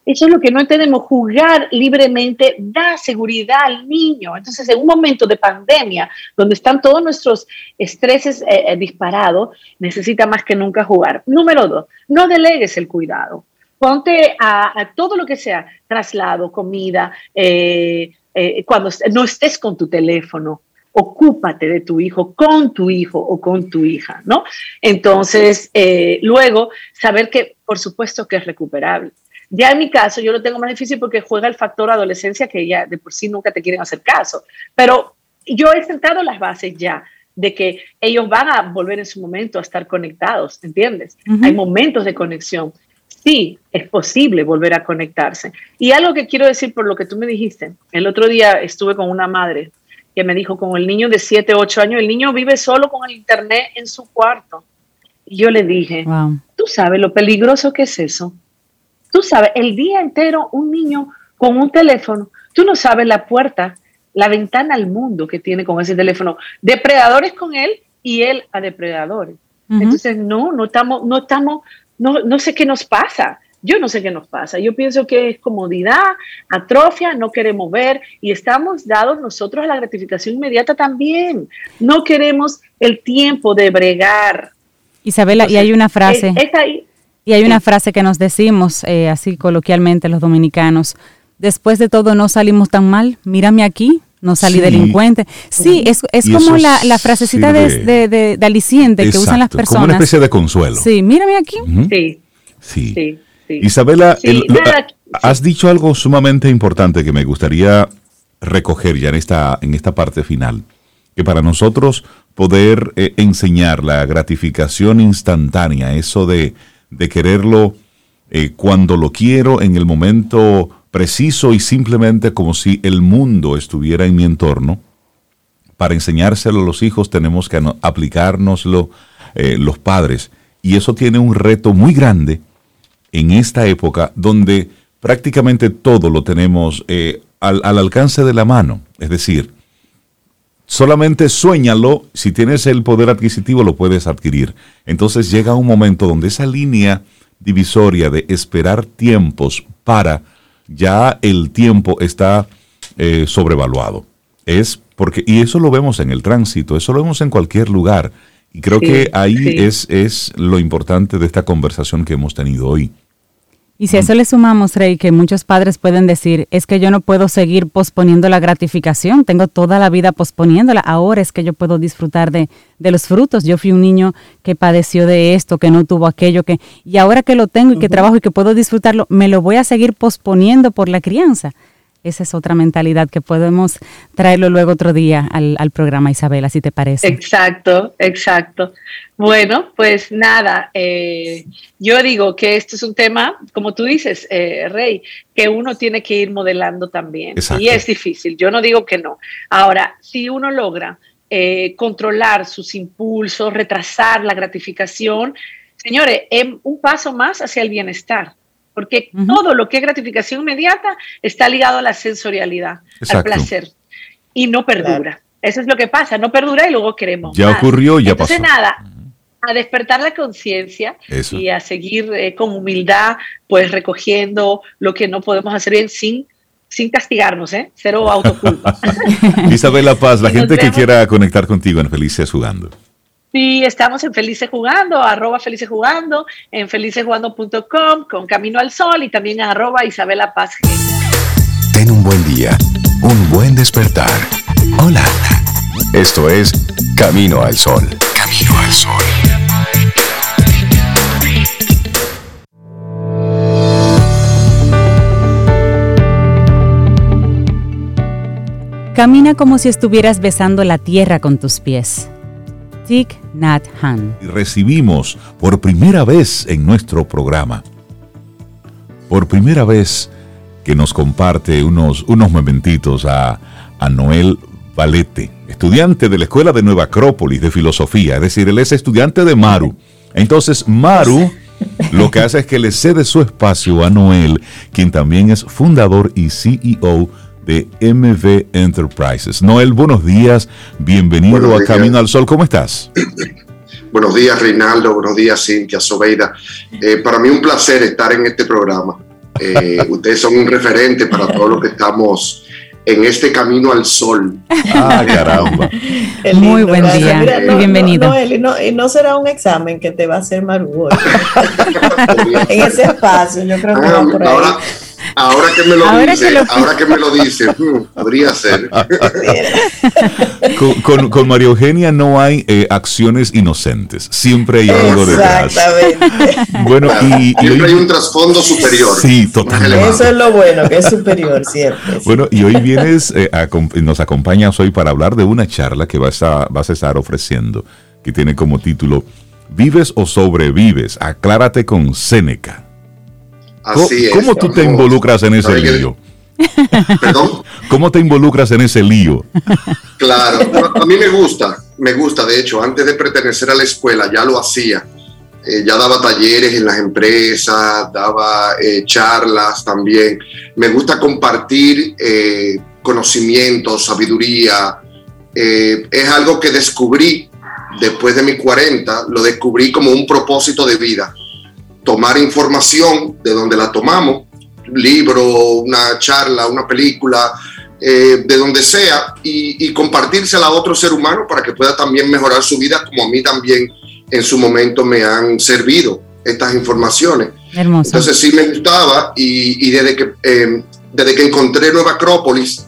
F: Eso es lo que no entendemos. Jugar libremente da seguridad al niño. Entonces, en un momento de pandemia, donde están todos nuestros estreses eh, eh, disparados, necesita más que nunca jugar. Número dos, no delegues el cuidado. Ponte a, todo lo que sea, traslado, comida, eh, cuando no estés con tu teléfono, ocúpate de tu hijo con tu hijo o con tu hija, ¿no? Entonces, luego, saber que, por supuesto, que es recuperable ya en mi caso, yo lo tengo más difícil porque juega el factor adolescencia que ya de por sí nunca te quieren hacer caso. Pero yo he sentado las bases ya de que ellos van a volver en su momento a estar conectados, ¿entiendes? Hay momentos de conexión. Sí, es posible volver a conectarse. Y algo que quiero decir por lo que tú me dijiste, el otro día estuve con una madre que me dijo, con el niño de 7, 8 años, el niño vive solo con el internet en su cuarto. Y yo le dije, ¿tú sabes lo peligroso que es eso? Tú sabes, el día entero un niño con un teléfono, tú no sabes la puerta, la ventana al mundo que tiene con ese teléfono. Depredadores con él y él a depredadores. Entonces, no, no estamos, no estamos, no, no sé qué nos pasa. Yo no sé qué nos pasa. Yo pienso que es comodidad, atrofia, no queremos ver y estamos dados nosotros a la gratificación inmediata también. No queremos el tiempo de bregar.
C: Isabela, y hay una frase. Y hay una frase que nos decimos, eh, así coloquialmente los dominicanos, después de todo no salimos tan mal, mírame aquí, no salí delincuente. Sí, es, es como la, la, frasecita de, de, de, aliciente que usan las personas. Como
D: una especie de consuelo.
C: Sí, mírame aquí.
F: sí.
D: sí. Isabela, has dicho algo sumamente importante que me gustaría recoger ya en esta, en esta parte final. Que para nosotros poder eh, enseñar la gratificación instantánea, eso de de quererlo eh, cuando lo quiero, en el momento preciso y simplemente como si el mundo estuviera en mi entorno. Para enseñárselo a los hijos tenemos que aplicárnoslo eh, los padres. Y eso tiene un reto muy grande en esta época donde prácticamente todo lo tenemos eh, al, al, alcance de la mano. Es decir, solamente sueñalo, si tienes el poder adquisitivo lo puedes adquirir. Entonces llega un momento donde esa línea divisoria de esperar tiempos para ya el tiempo está eh, sobrevaluado. Es porque, y eso lo vemos en el tránsito, eso lo vemos en cualquier lugar. Y creo que ahí es, es lo importante de esta conversación que hemos tenido hoy.
C: Y si a eso le sumamos, Rey, que muchos padres pueden decir, es que yo no puedo seguir posponiendo la gratificación, tengo toda la vida posponiéndola, ahora es que yo puedo disfrutar de, de los frutos. Yo fui un niño que padeció de esto, que no tuvo aquello, que y ahora que lo tengo y que trabajo y que puedo disfrutarlo, me lo voy a seguir posponiendo por la crianza. Esa es otra mentalidad que podemos traerlo luego otro día al, programa, Isabela, si te parece.
F: Exacto, exacto. Bueno, pues nada, eh, yo digo que esto es un tema, como tú dices, eh, Rey, que uno tiene que ir modelando también. Y es difícil, yo no digo que no. Ahora, si uno logra eh, controlar sus impulsos, retrasar la gratificación, señores, es un paso más hacia el bienestar porque todo lo que es gratificación inmediata está ligado a la sensorialidad, al placer, y no perdura. Eso es lo que pasa, no perdura y luego queremos.
D: Ya ocurrió, ya
F: Entonces, nada, a despertar la conciencia y a seguir eh, con humildad, pues recogiendo lo que no podemos hacer bien sin sin castigarnos, ¿eh? Cero autoculpa.
D: Isabela Paz, la gente que quiera conectar contigo en Felices Jugando.
F: Sí, estamos en Felices Jugando, arroba Felices Jugando, en felicesjugando.com, con Camino al Sol y también arroba Isabela Paz.
B: Ten un buen día, un buen despertar. Hola. Esto es Camino al Sol. Camino al Sol.
C: Camina como si estuvieras besando la tierra con tus pies Thich Nhat Han.
D: Y recibimos por primera vez en nuestro programa, por primera vez que nos comparte unos, unos momentitos a, a Noel Valete, estudiante de la Escuela de Nueva Acrópolis de Filosofía, es decir, él es estudiante de Maru. Entonces, Maru lo que hace es que le cede su espacio a Noel, quien también es fundador y CEO de MV Enterprises. Noel, buenos días, bienvenido a Camino al Sol, ¿cómo estás?
G: buenos días, Reinaldo, buenos días, Cintia, Sobeida. Eh, para mí un placer estar en este programa Eh, ustedes son un referente para todos los que estamos en este camino al sol.
D: Ah, caramba.
C: Muy buen día y bienvenido.
E: No, y, no, será un examen que te va a hacer Marugo. en ese espacio, yo creo que va por ahí.
G: Ahora que me lo dice, ahora que me lo dice, hmm, podría ser.
D: con, con, María Eugenia no hay eh, acciones inocentes, siempre hay algo detrás.
E: Exactamente.
G: Bueno, y, siempre hay un trasfondo superior.
D: Sí, totalmente.
E: Eso es lo bueno, que es superior siempre.
D: Bueno, y hoy vienes, eh, nos acompañas hoy para hablar de una charla que vas a, vas a estar ofreciendo, que tiene como título ¿Vives o sobrevives? Aclárate con ¿Cómo, tú te involucras en ese lío?
G: ¿Perdón?
D: ¿Cómo te involucras en ese lío?
G: Claro, a mí me gusta, me gusta, de hecho, antes de pertenecer a la escuela ya lo hacía. Eh, ya daba talleres en las empresas, daba eh, charlas también. Me gusta compartir eh, conocimientos, sabiduría. es algo que descubrí después de mis 40, lo descubrí como un propósito de vida tomar información de donde la tomamos, libro, una charla, una película, eh, de donde sea, y, compartírsela a otro ser humano para que pueda también mejorar su vida, como a mí también en su momento me han servido estas informaciones. Entonces sí me gustaba y, desde, que, em, desde que encontré Nueva Acrópolis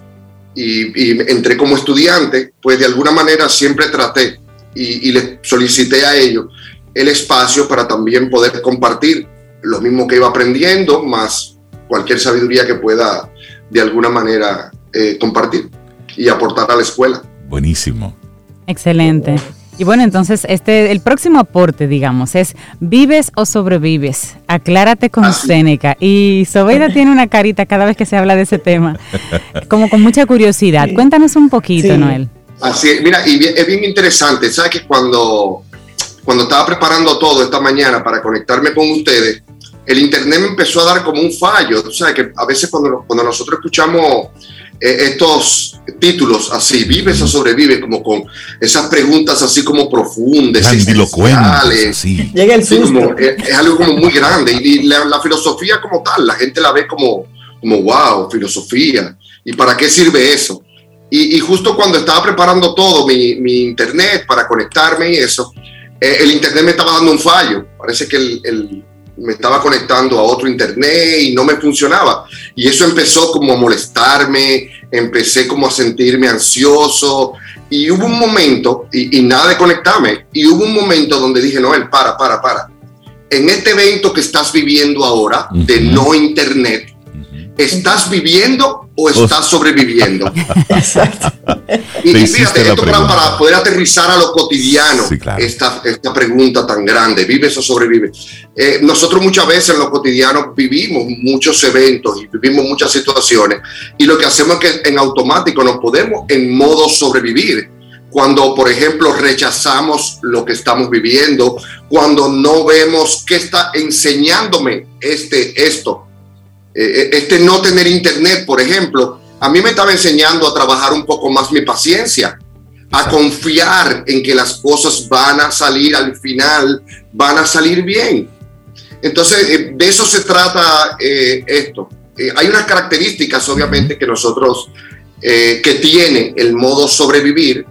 G: y, y, entré como estudiante, pues de alguna manera siempre traté y, y le solicité a ellos el espacio para también poder compartir lo mismo que iba aprendiendo, más cualquier sabiduría que pueda de alguna manera eh, compartir y aportar a la escuela.
D: Buenísimo.
C: Excelente. Y bueno, entonces este el próximo aporte, digamos, es ¿vives o sobrevives? Aclárate con Seneca. Y Sobeida tiene una carita cada vez que se habla de ese tema, como con mucha curiosidad. Cuéntanos un poquito, Noel.
G: Así es, mira, y es bien interesante, ¿sabes que cuando cuando estaba preparando todo esta mañana para conectarme con ustedes, el internet me empezó a dar como un fallo. Tú sabes que a veces cuando, cuando nosotros escuchamos eh, estos títulos así, vives o sobrevives, como con esas preguntas así como profundas,
D: existenciales.
E: Llega el
G: susto. es, algo como muy grande. Y, la, filosofía como tal, la gente la ve como, como wow, filosofía. ¿Y para qué sirve eso? Y, justo cuando estaba preparando todo, mi, mi internet para conectarme y eso, el internet me estaba dando un fallo. Parece que el, me estaba conectando a otro internet y no me funcionaba. Y eso empezó como a molestarme, empecé como a sentirme ansioso. Y hubo un momento, y, nada de conectarme, y hubo un momento donde dije, Noel, para, para, para. En este evento que estás viviendo ahora, de no internet, ¿estás viviendo o estás sobreviviendo? Exacto. Y, fíjate, esto para, poder aterrizar a lo cotidiano, esta, esta pregunta tan grande, ¿vives o sobrevives? Eh, nosotros muchas veces en lo cotidiano vivimos muchos eventos y vivimos muchas situaciones y lo que hacemos es que en automático nos podemos en modo sobrevivir cuando, por ejemplo, rechazamos lo que estamos viviendo, cuando no vemos qué está enseñándome este, esto, eh, eh, este no tener internet, por ejemplo, a mí me estaba enseñando a trabajar un poco más mi paciencia, a confiar en que las cosas van a salir al final, van a salir bien. Entonces, eh, de eso se trata esto. hay unas características, obviamente, que nosotros, que tiene el modo sobrevivir,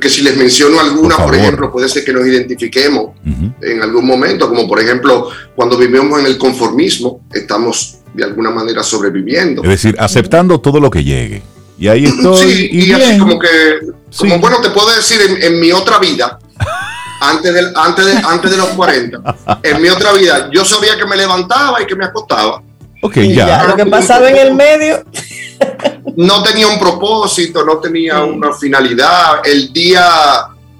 G: que si les menciono alguna, por, ejemplo, puede ser que nos identifiquemos en algún momento, como por ejemplo cuando vivimos en el conformismo, estamos de alguna manera sobreviviendo.
D: Es decir, aceptando todo lo que llegue. Y ahí estoy.
G: Sí, y, así como que, como bueno, te puedo decir, en, mi otra vida, antes de, antes, de, antes de los 40, en mi otra vida, yo sabía que me levantaba y que me acostaba.
D: Ok, ya.
E: Lo que pasaba en el medio.
G: No tenía un propósito, no tenía una finalidad, el día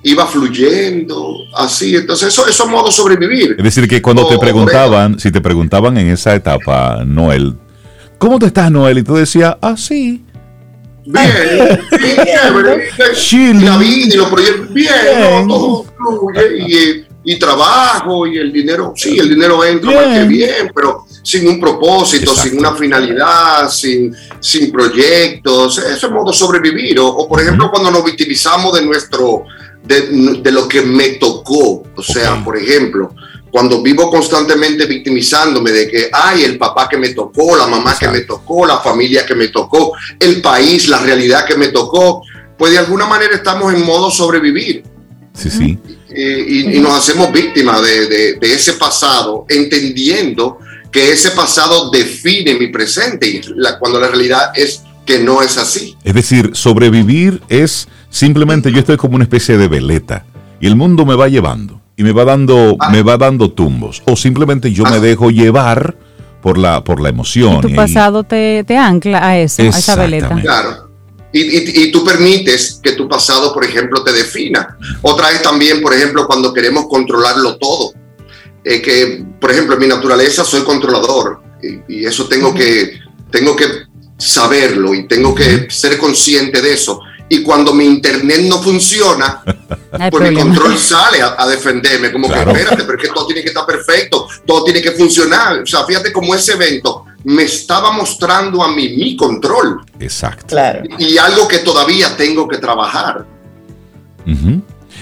G: iba fluyendo, así, entonces eso, eso es modo sobrevivir.
D: Es decir, que cuando te preguntaban, si te preguntaban en esa etapa, Noel, ¿cómo te estás, Noel? Y tú decías, ah, sí.
G: Bien, bien, la vida y los proyectos, bien, todo fluye y y trabajo y el dinero, sí, el dinero entra más que bien, pero sin un propósito, sin una finalidad, sin, sin proyectos, eso es modo sobrevivir. O, por ejemplo, cuando nos victimizamos de nuestro, de, de, lo que me tocó, o sea, por ejemplo, cuando vivo constantemente victimizándome de que, ay, el papá que me tocó, la mamá que me tocó, la familia que me tocó, el país, la realidad que me tocó, pues de alguna manera estamos en modo sobrevivir.
D: Sí, sí.
G: Y, nos hacemos víctimas de, ese pasado, entendiendo que ese pasado define mi presente, y cuando la realidad es que no es así.
D: Es decir, sobrevivir es simplemente yo estoy como una especie de veleta y el mundo me va llevando y me va dando, ah. me va dando tumbos. O simplemente yo me ah. dejo llevar por la, por la emoción.
C: Y tu pasado te, ancla a eso, a esa veleta.
G: Claro. Y, tú permites que tu pasado, por ejemplo, te defina. Otra vez también, por ejemplo, cuando queremos controlarlo todo. Eh, que, por ejemplo, en mi naturaleza soy controlador y, eso tengo, que, tengo que saberlo y tengo que ser consciente de eso y cuando mi internet no funciona, pues mi control sale a, defenderme, como que espérate, pero es que todo tiene que estar perfecto, todo tiene que funcionar. O sea, fíjate cómo ese evento me estaba mostrando a mí mi control.
D: Exacto.
E: Claro.
G: Y algo que todavía tengo que trabajar.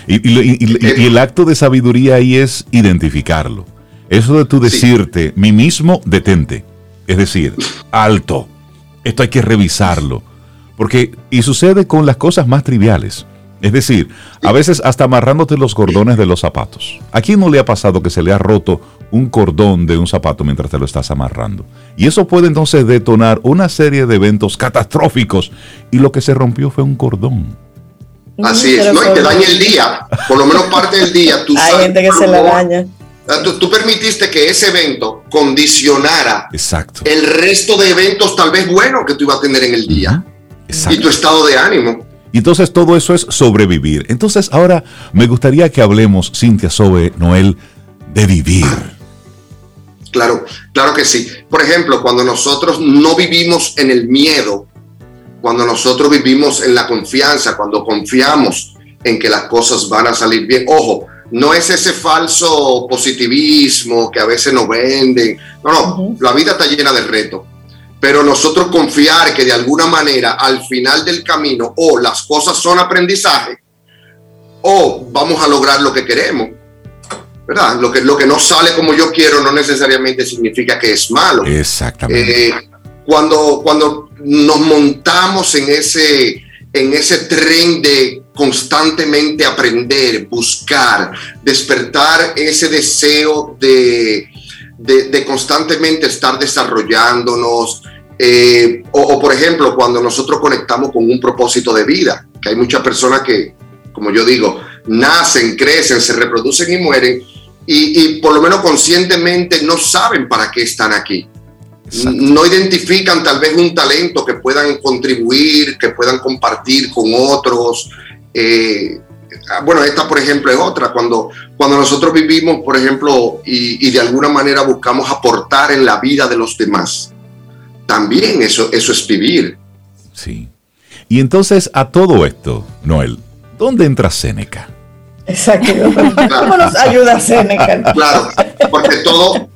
D: Y, el acto de sabiduría ahí es identificarlo. Eso de tú decirte, mí mismo, detente. Es decir, alto. Esto hay que revisarlo porque, y sucede con las cosas más triviales. Es decir, a veces hasta amarrándote los cordones de los zapatos. ¿A quién no le ha pasado que se le ha roto un cordón de un zapato mientras te lo estás amarrando? Y eso puede entonces detonar una serie de eventos catastróficos y lo que se rompió fue un cordón.
G: Así es, ¿no? Y te daña el día, por lo menos parte del día.
E: Tú Hay gente que se la daña.
G: Tú, permitiste que ese evento condicionara
D: Exacto.
G: el resto de eventos tal vez buenos que tú ibas a tener en el día y tu estado de ánimo.
D: Y entonces todo eso es sobrevivir. Entonces ahora me gustaría que hablemos, Cintia Sobe, Noel, de vivir.
G: Claro, claro que sí. Por ejemplo, cuando nosotros no vivimos en el miedo, cuando nosotros vivimos en la confianza, cuando confiamos en que las cosas van a salir bien. Ojo, no es ese falso positivismo que a veces nos venden. No, no, la vida está llena de retos pero nosotros confiar que de alguna manera al final del camino o las cosas son aprendizaje o vamos a lograr lo que queremos. ¿Verdad? Lo que, lo que no sale como yo quiero no necesariamente significa que es malo.
D: Exactamente.
G: Eh, cuando, cuando nos montamos en ese, en ese tren de constantemente aprender, buscar, despertar ese deseo de, de, constantemente estar desarrollándonos, eh, o, por ejemplo, cuando nosotros conectamos con un propósito de vida, que hay muchas personas que, como yo digo, nacen, crecen, se reproducen y mueren, y, por lo menos conscientemente no saben para qué están aquí. No identifican tal vez un talento que puedan contribuir, que puedan compartir con otros. Eh, bueno, esta por ejemplo es otra, cuando, cuando nosotros vivimos, por ejemplo, y, y de alguna manera buscamos aportar en la vida de los demás también eso, eso es vivir.
D: Sí. Y entonces a todo esto, Noel, ¿dónde entra Seneca?
E: Exacto. ¿Cómo nos ayuda Seneca?
G: Claro, porque todo,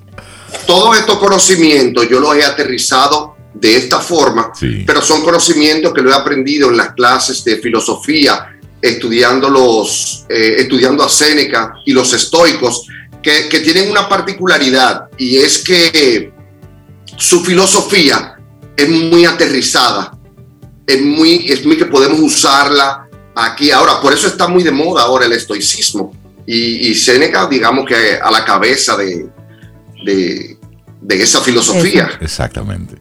G: todo estos conocimientos yo los he aterrizado de esta forma, pero son conocimientos que lo he aprendido en las clases de filosofía, estudiando, los, eh, estudiando a Séneca y los estoicos, que, que tienen una particularidad y es que su filosofía es muy aterrizada, es muy, es muy que podemos usarla aquí ahora. Por eso está muy de moda ahora el estoicismo. Y, y Seneca, digamos que a la cabeza de, de, esa filosofía.
D: Exactamente.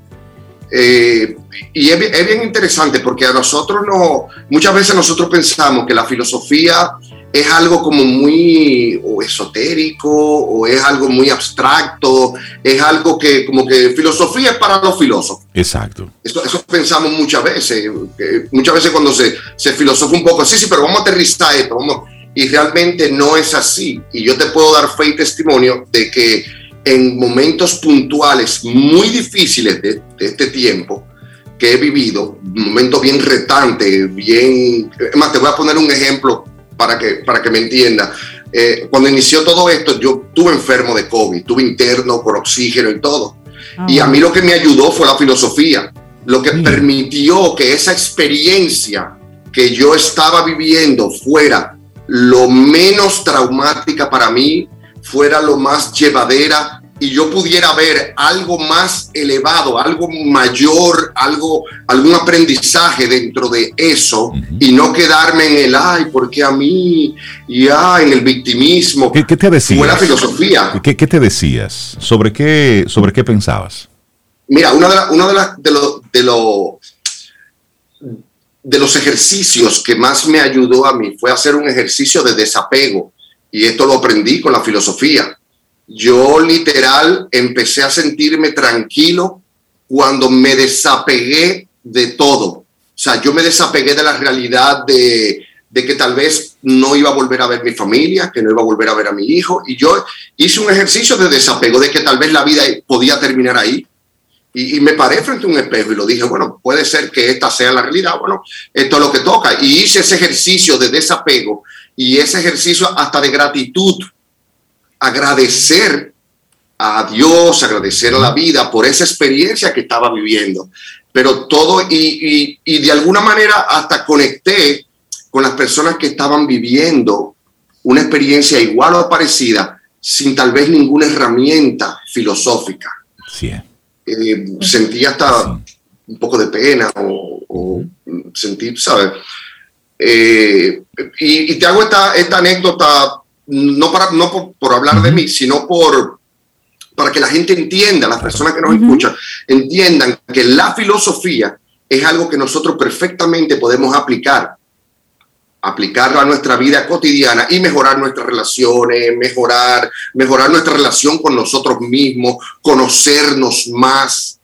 G: Eh, y es, es, bien interesante porque a nosotros no, muchas veces nosotros pensamos que la filosofía es algo como muy o esotérico o es algo muy abstracto, es algo que como que filosofía es para los filósofos.
D: Exacto.
G: Eso, eso pensamos muchas veces, muchas veces cuando se, se filosofa un poco, sí, sí, pero vamos a aterrizar esto, vamos, y realmente no es así. Y yo te puedo dar fe y testimonio de que en momentos puntuales muy difíciles de, de este tiempo, que he vivido, momentos bien retantes, bien... Más, te voy a poner un ejemplo para que, para que me entienda. Eh, cuando inició todo esto, yo estuve enfermo de COVID, estuve interno por oxígeno y todo. Y a mí lo que me ayudó fue la filosofía, lo que permitió que esa experiencia que yo estaba viviendo fuera lo menos traumática para mí, fuera lo más llevadera y yo pudiera ver algo más elevado, algo mayor, algo, algún aprendizaje dentro de eso y no quedarme en el ay, porque a mí y ah, en el victimismo.
D: ¿Qué, te decías?
G: Fue la filosofía.
D: ¿Qué, te decías? ¿Sobre qué, sobre qué pensabas?
G: Mira, una de, una de, las de, lo, de, lo, de los ejercicios que más me ayudó a mí fue hacer un ejercicio de desapego y esto lo aprendí con la filosofía yo literal empecé a sentirme tranquilo cuando me desapegué de todo. O sea, yo me desapegué de la realidad de, que tal vez no iba a volver a ver mi familia, que no iba a volver a ver a mi hijo. Y yo hice un ejercicio de desapego, de que tal vez la vida podía terminar ahí. Y, y, me paré frente a un espejo y lo dije, bueno, puede ser que esta sea la realidad, bueno, esto es lo que toca. Y hice ese ejercicio de desapego y ese ejercicio hasta de gratitud agradecer a Dios, agradecer a la vida por esa experiencia que estaba viviendo. Pero todo, y, de alguna manera hasta conecté con las personas que estaban viviendo una experiencia igual o parecida, sin tal vez ninguna herramienta filosófica.
D: Sí.
G: Eh, sentí hasta un poco de pena o, sentí, ¿sabes? Eh, y, te hago esta, esta anécdota no, para, no por, hablar de mí, sino por, para que la gente entienda, las personas que nos escuchan, entiendan que la filosofía es algo que nosotros perfectamente podemos aplicar, aplicarlo a nuestra vida cotidiana y mejorar nuestras relaciones, mejorar, mejorar nuestra relación con nosotros mismos, conocernos más.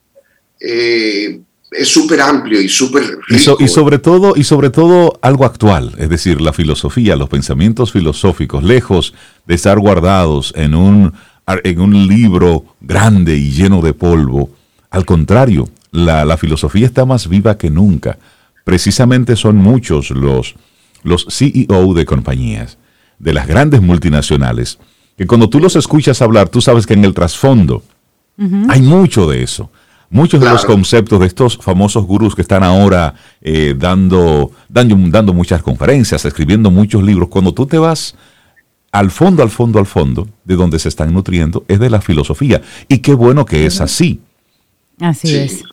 G: Eh, es súper amplio y súper
D: rico. Y, sobre todo, y sobre todo algo actual, es decir, la filosofía, los pensamientos filosóficos, lejos de estar guardados en un, en un libro grande y lleno de polvo. Al contrario, la, la filosofía está más viva que nunca. Precisamente son muchos los, los CEO de compañías, de las grandes multinacionales, que cuando tú los escuchas hablar, tú sabes que en el trasfondo hay mucho de eso Muchos de los conceptos de estos famosos gurús que están ahora eh, dando, dando, dando muchas conferencias, escribiendo muchos libros, cuando tú te vas al fondo, al fondo, al fondo, de donde se están nutriendo, es de la filosofía. Y qué bueno que es así.
C: Así es.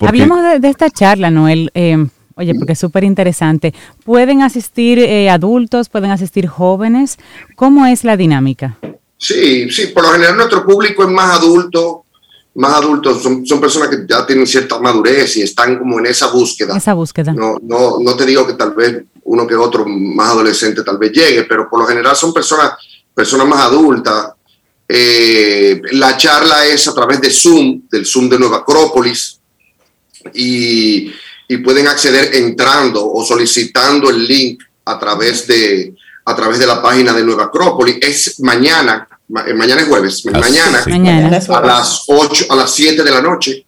C: Hablemos de, esta charla, Noel. Eh, oye, porque es súper interesante. ¿Pueden asistir eh, adultos, pueden asistir jóvenes? ¿Cómo es la dinámica?
G: Sí, sí, por lo general nuestro público es más adulto, más adultos son, son, personas que ya tienen cierta madurez y están como en esa búsqueda.
C: Esa búsqueda.
G: No, no, no te digo que tal vez uno que otro más adolescente tal vez llegue, pero por lo general son personas, personas más adultas. Eh, la charla es a través de Zoom, del Zoom de Nueva Acrópolis, y, y, pueden acceder entrando o solicitando el link a través de, a través de la página de Nueva Acrópolis. Es mañana, eh, mañana es jueves, mañana, a las 8, a las 7 de la noche.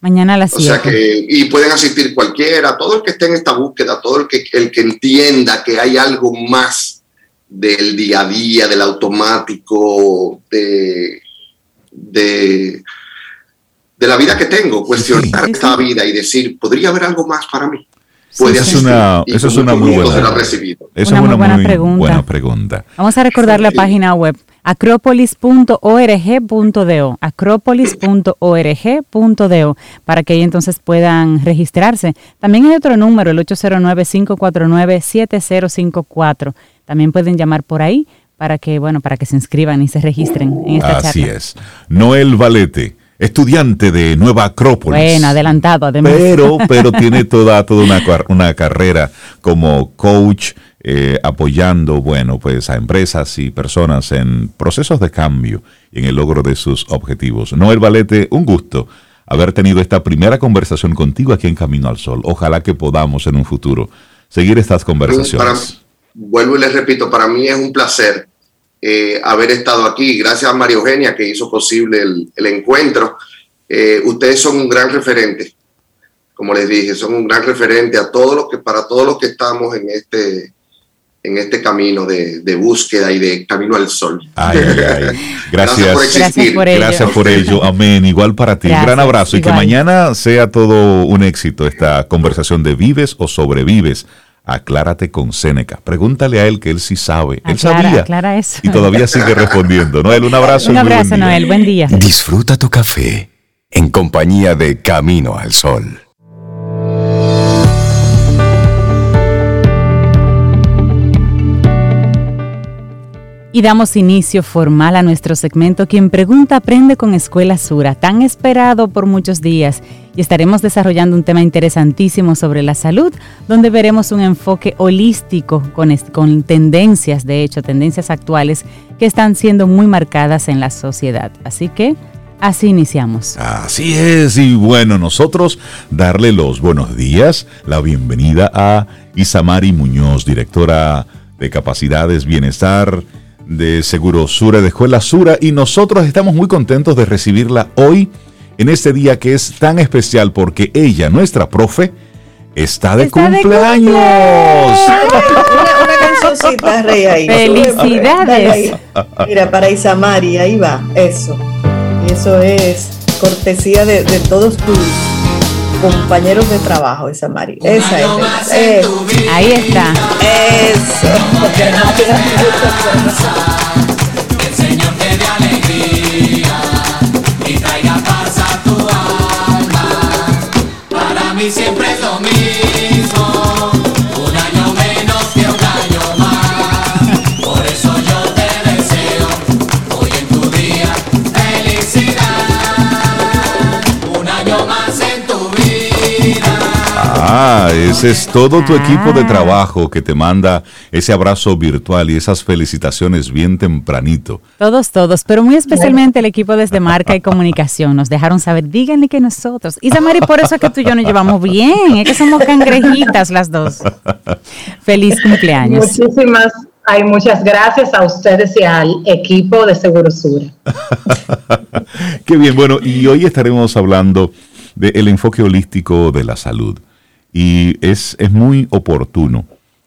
C: Mañana a las 7.
G: O sea que, y pueden asistir cualquiera, todo el que esté en esta búsqueda, todo el que, el que entienda que hay algo más del día a día, del automático, de, de, de la vida que tengo, cuestionar esta vida y decir, ¿podría haber algo más para mí?
D: Puede es una, eso es una muy buena, es una, buena, pregunta. buena pregunta.
C: Vamos a recordar la página web acropolis.org.do, acropolis.org.do, para que ahí entonces puedan registrarse. También hay otro número, el 809-549-7054. También pueden llamar por ahí para que, bueno, para que se inscriban y se registren en esta
D: Así es. Noel Valete estudiante de Nueva Acrópolis.
C: Bueno, adelantado además.
D: Pero, pero tiene toda, toda una, una carrera como coach, eh, apoyando, bueno, pues a empresas y personas en procesos de cambio y en el logro de sus objetivos. Noel Valete, un gusto haber tenido esta primera conversación contigo aquí en Camino al Sol. Ojalá que podamos en un futuro seguir estas conversaciones.
G: vuelvo y les repito, para mí es un placer eh, haber estado aquí. Gracias a María Eugenia que hizo posible el, encuentro. Eh, ustedes son un gran referente, como les dije, son un gran referente a todos los que, para todos los que estamos en este, en este camino de, búsqueda y de camino al sol.
D: Gracias. por existir. Gracias por, ello. Amén. Igual para ti. un gran abrazo y que mañana sea todo un éxito esta conversación de vives o sobrevives Aclárate con Seneca. Pregúntale a él que él sí sabe. él sabía. Aclara eso. Y todavía sigue respondiendo. Noel, un abrazo.
C: Un abrazo, Noel. Buen día.
B: Disfruta tu café en compañía de Camino al Sol.
C: Y damos inicio formal a nuestro segmento Quien Pregunta Aprende con Escuela Sura, tan esperado por muchos días. Y estaremos desarrollando un tema interesantísimo sobre la salud, donde veremos un enfoque holístico con, con tendencias, de hecho, tendencias actuales que están siendo muy marcadas en la sociedad. Así que Así iniciamos.
D: Así es, y bueno, nosotros darle los buenos días, la bienvenida a Isamari Muñoz, directora de Capacidades, Bienestar de Seguro Sura, de Escuela Sura, y nosotros estamos muy contentos de recibirla hoy en este día que es tan especial porque ella, nuestra profe, está de cumpleaños.
E: una, rey ahí.
C: Felicidades.
E: Mira, para Isamari, ahí va, eso. Y eso es cortesía de, de todos tus compañeros de trabajo, esa Mari. Esa es.
C: Ahí está.
E: Eso.
H: Que el Señor te dé alegría y traiga paz a tu alma. Para mí siempre es lo
D: Ah, ese es todo tu equipo de trabajo que te manda ese abrazo virtual y esas felicitaciones bien tempranito.
C: Todos, todos, pero muy especialmente el equipo desde Marca y Comunicación. Nos dejaron saber, díganle que nosotros. Y Samari, por eso es que tú y yo nos llevamos bien, es que somos cangrejitas las dos. Feliz cumpleaños.
I: Muchísimas hay muchas gracias a ustedes y al equipo de Segurosura.
D: Qué bien, bueno, y hoy estaremos hablando del enfoque holístico de la salud. Y es, es muy oportuno,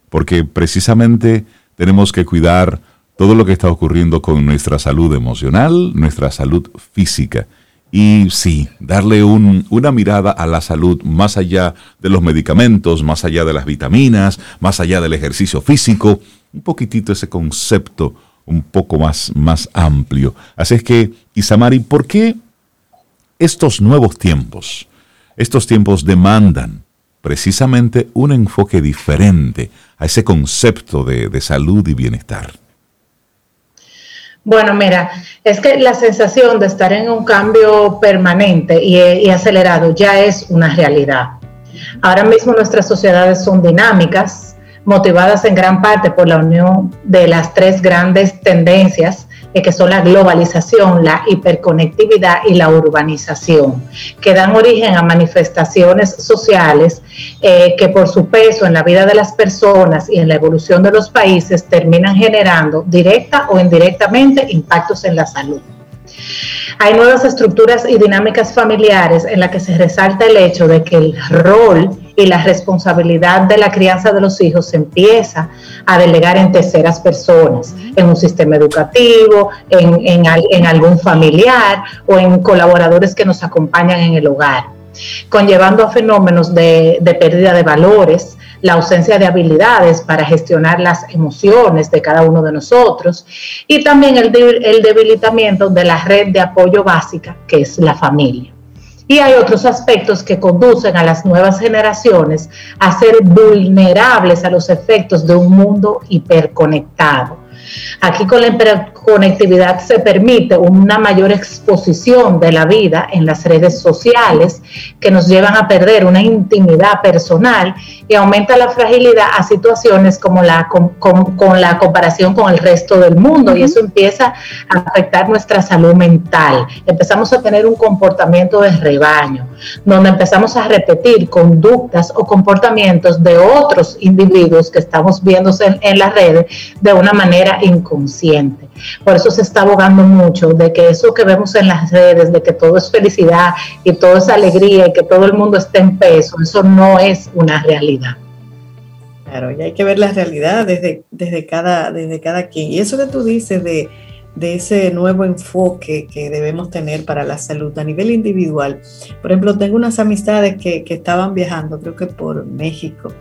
D: porque precisamente tenemos que cuidar todo lo que está ocurriendo con nuestra salud emocional, nuestra salud física. Y sí, darle una mirada a la salud más allá de los medicamentos, más allá de las vitaminas, más allá del ejercicio físico, un poquitito ese concepto un poco más, más amplio. Así es que, Isamari, ¿por qué estos nuevos tiempos, estos tiempos demandan precisamente un enfoque diferente a ese concepto de, salud y bienestar.
I: Bueno, mira, es que la sensación de estar en un cambio permanente y, y, acelerado ya es una realidad. Ahora mismo nuestras sociedades son dinámicas, motivadas en gran parte por la unión de las tres grandes tendencias eh, que son la globalización, la hiperconectividad y la urbanización, que dan origen a manifestaciones sociales eh, que por su peso en la vida de las personas y en la evolución de los países terminan generando directa o indirectamente impactos en la salud. Hay nuevas estructuras y dinámicas familiares en las que se resalta el hecho de que el rol y la responsabilidad de la crianza de los hijos empieza a delegar en terceras personas, en un sistema educativo, en, algún familiar o en colaboradores que nos acompañan en el hogar, conllevando a fenómenos de, pérdida de valores, la ausencia de habilidades para gestionar las emociones de cada uno de nosotros y también el, debilitamiento de la red de apoyo básica que es la familia. Y hay otros aspectos que conducen a las nuevas generaciones a ser vulnerables a los efectos de un mundo hiperconectado. Aquí con la conectividad se permite una mayor exposición de la vida en las redes sociales que nos llevan a perder una intimidad personal y aumenta la fragilidad a situaciones como la con, la comparación con el resto del mundo y eso empieza a afectar nuestra salud mental. Empezamos a tener un comportamiento de rebaño, donde empezamos a repetir conductas o comportamientos de otros individuos que estamos viéndose en, en las redes de una manera inconsciente. Por eso se está abogando mucho de que eso que vemos en las redes, de que todo es felicidad y todo es alegría y que todo el mundo esté en peso, eso no es una realidad.
E: Claro, y hay que ver la realidad desde, desde, cada, desde cada quien. Y eso que tú dices de, ese nuevo enfoque que debemos tener para la salud a nivel individual. Por ejemplo, tengo unas amistades que, que estaban viajando, creo que por México,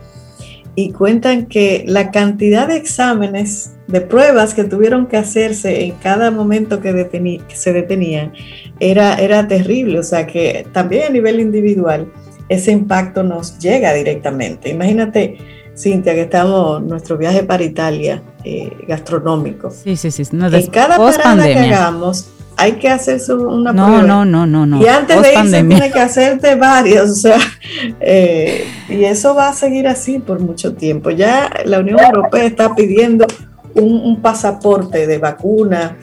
E: y cuentan que la cantidad de exámenes, de pruebas que tuvieron que hacerse en cada momento que, se detenían era, era terrible. O sea que también a nivel individual ese impacto nos llega directamente. Imagínate, Cintia, que estamos nuestro viaje para Italia eh, gastronómico.
C: Sí, sí, sí.
E: No, en cada parada que hagamos hay que hacerse una
C: no,
E: prueba.
C: No, no, no, no.
E: Y antes de irse tiene que hacerte varios. O sea, eh, y eso va a seguir así por mucho tiempo. Ya la Unión Europea está pidiendo un, pasaporte de vacuna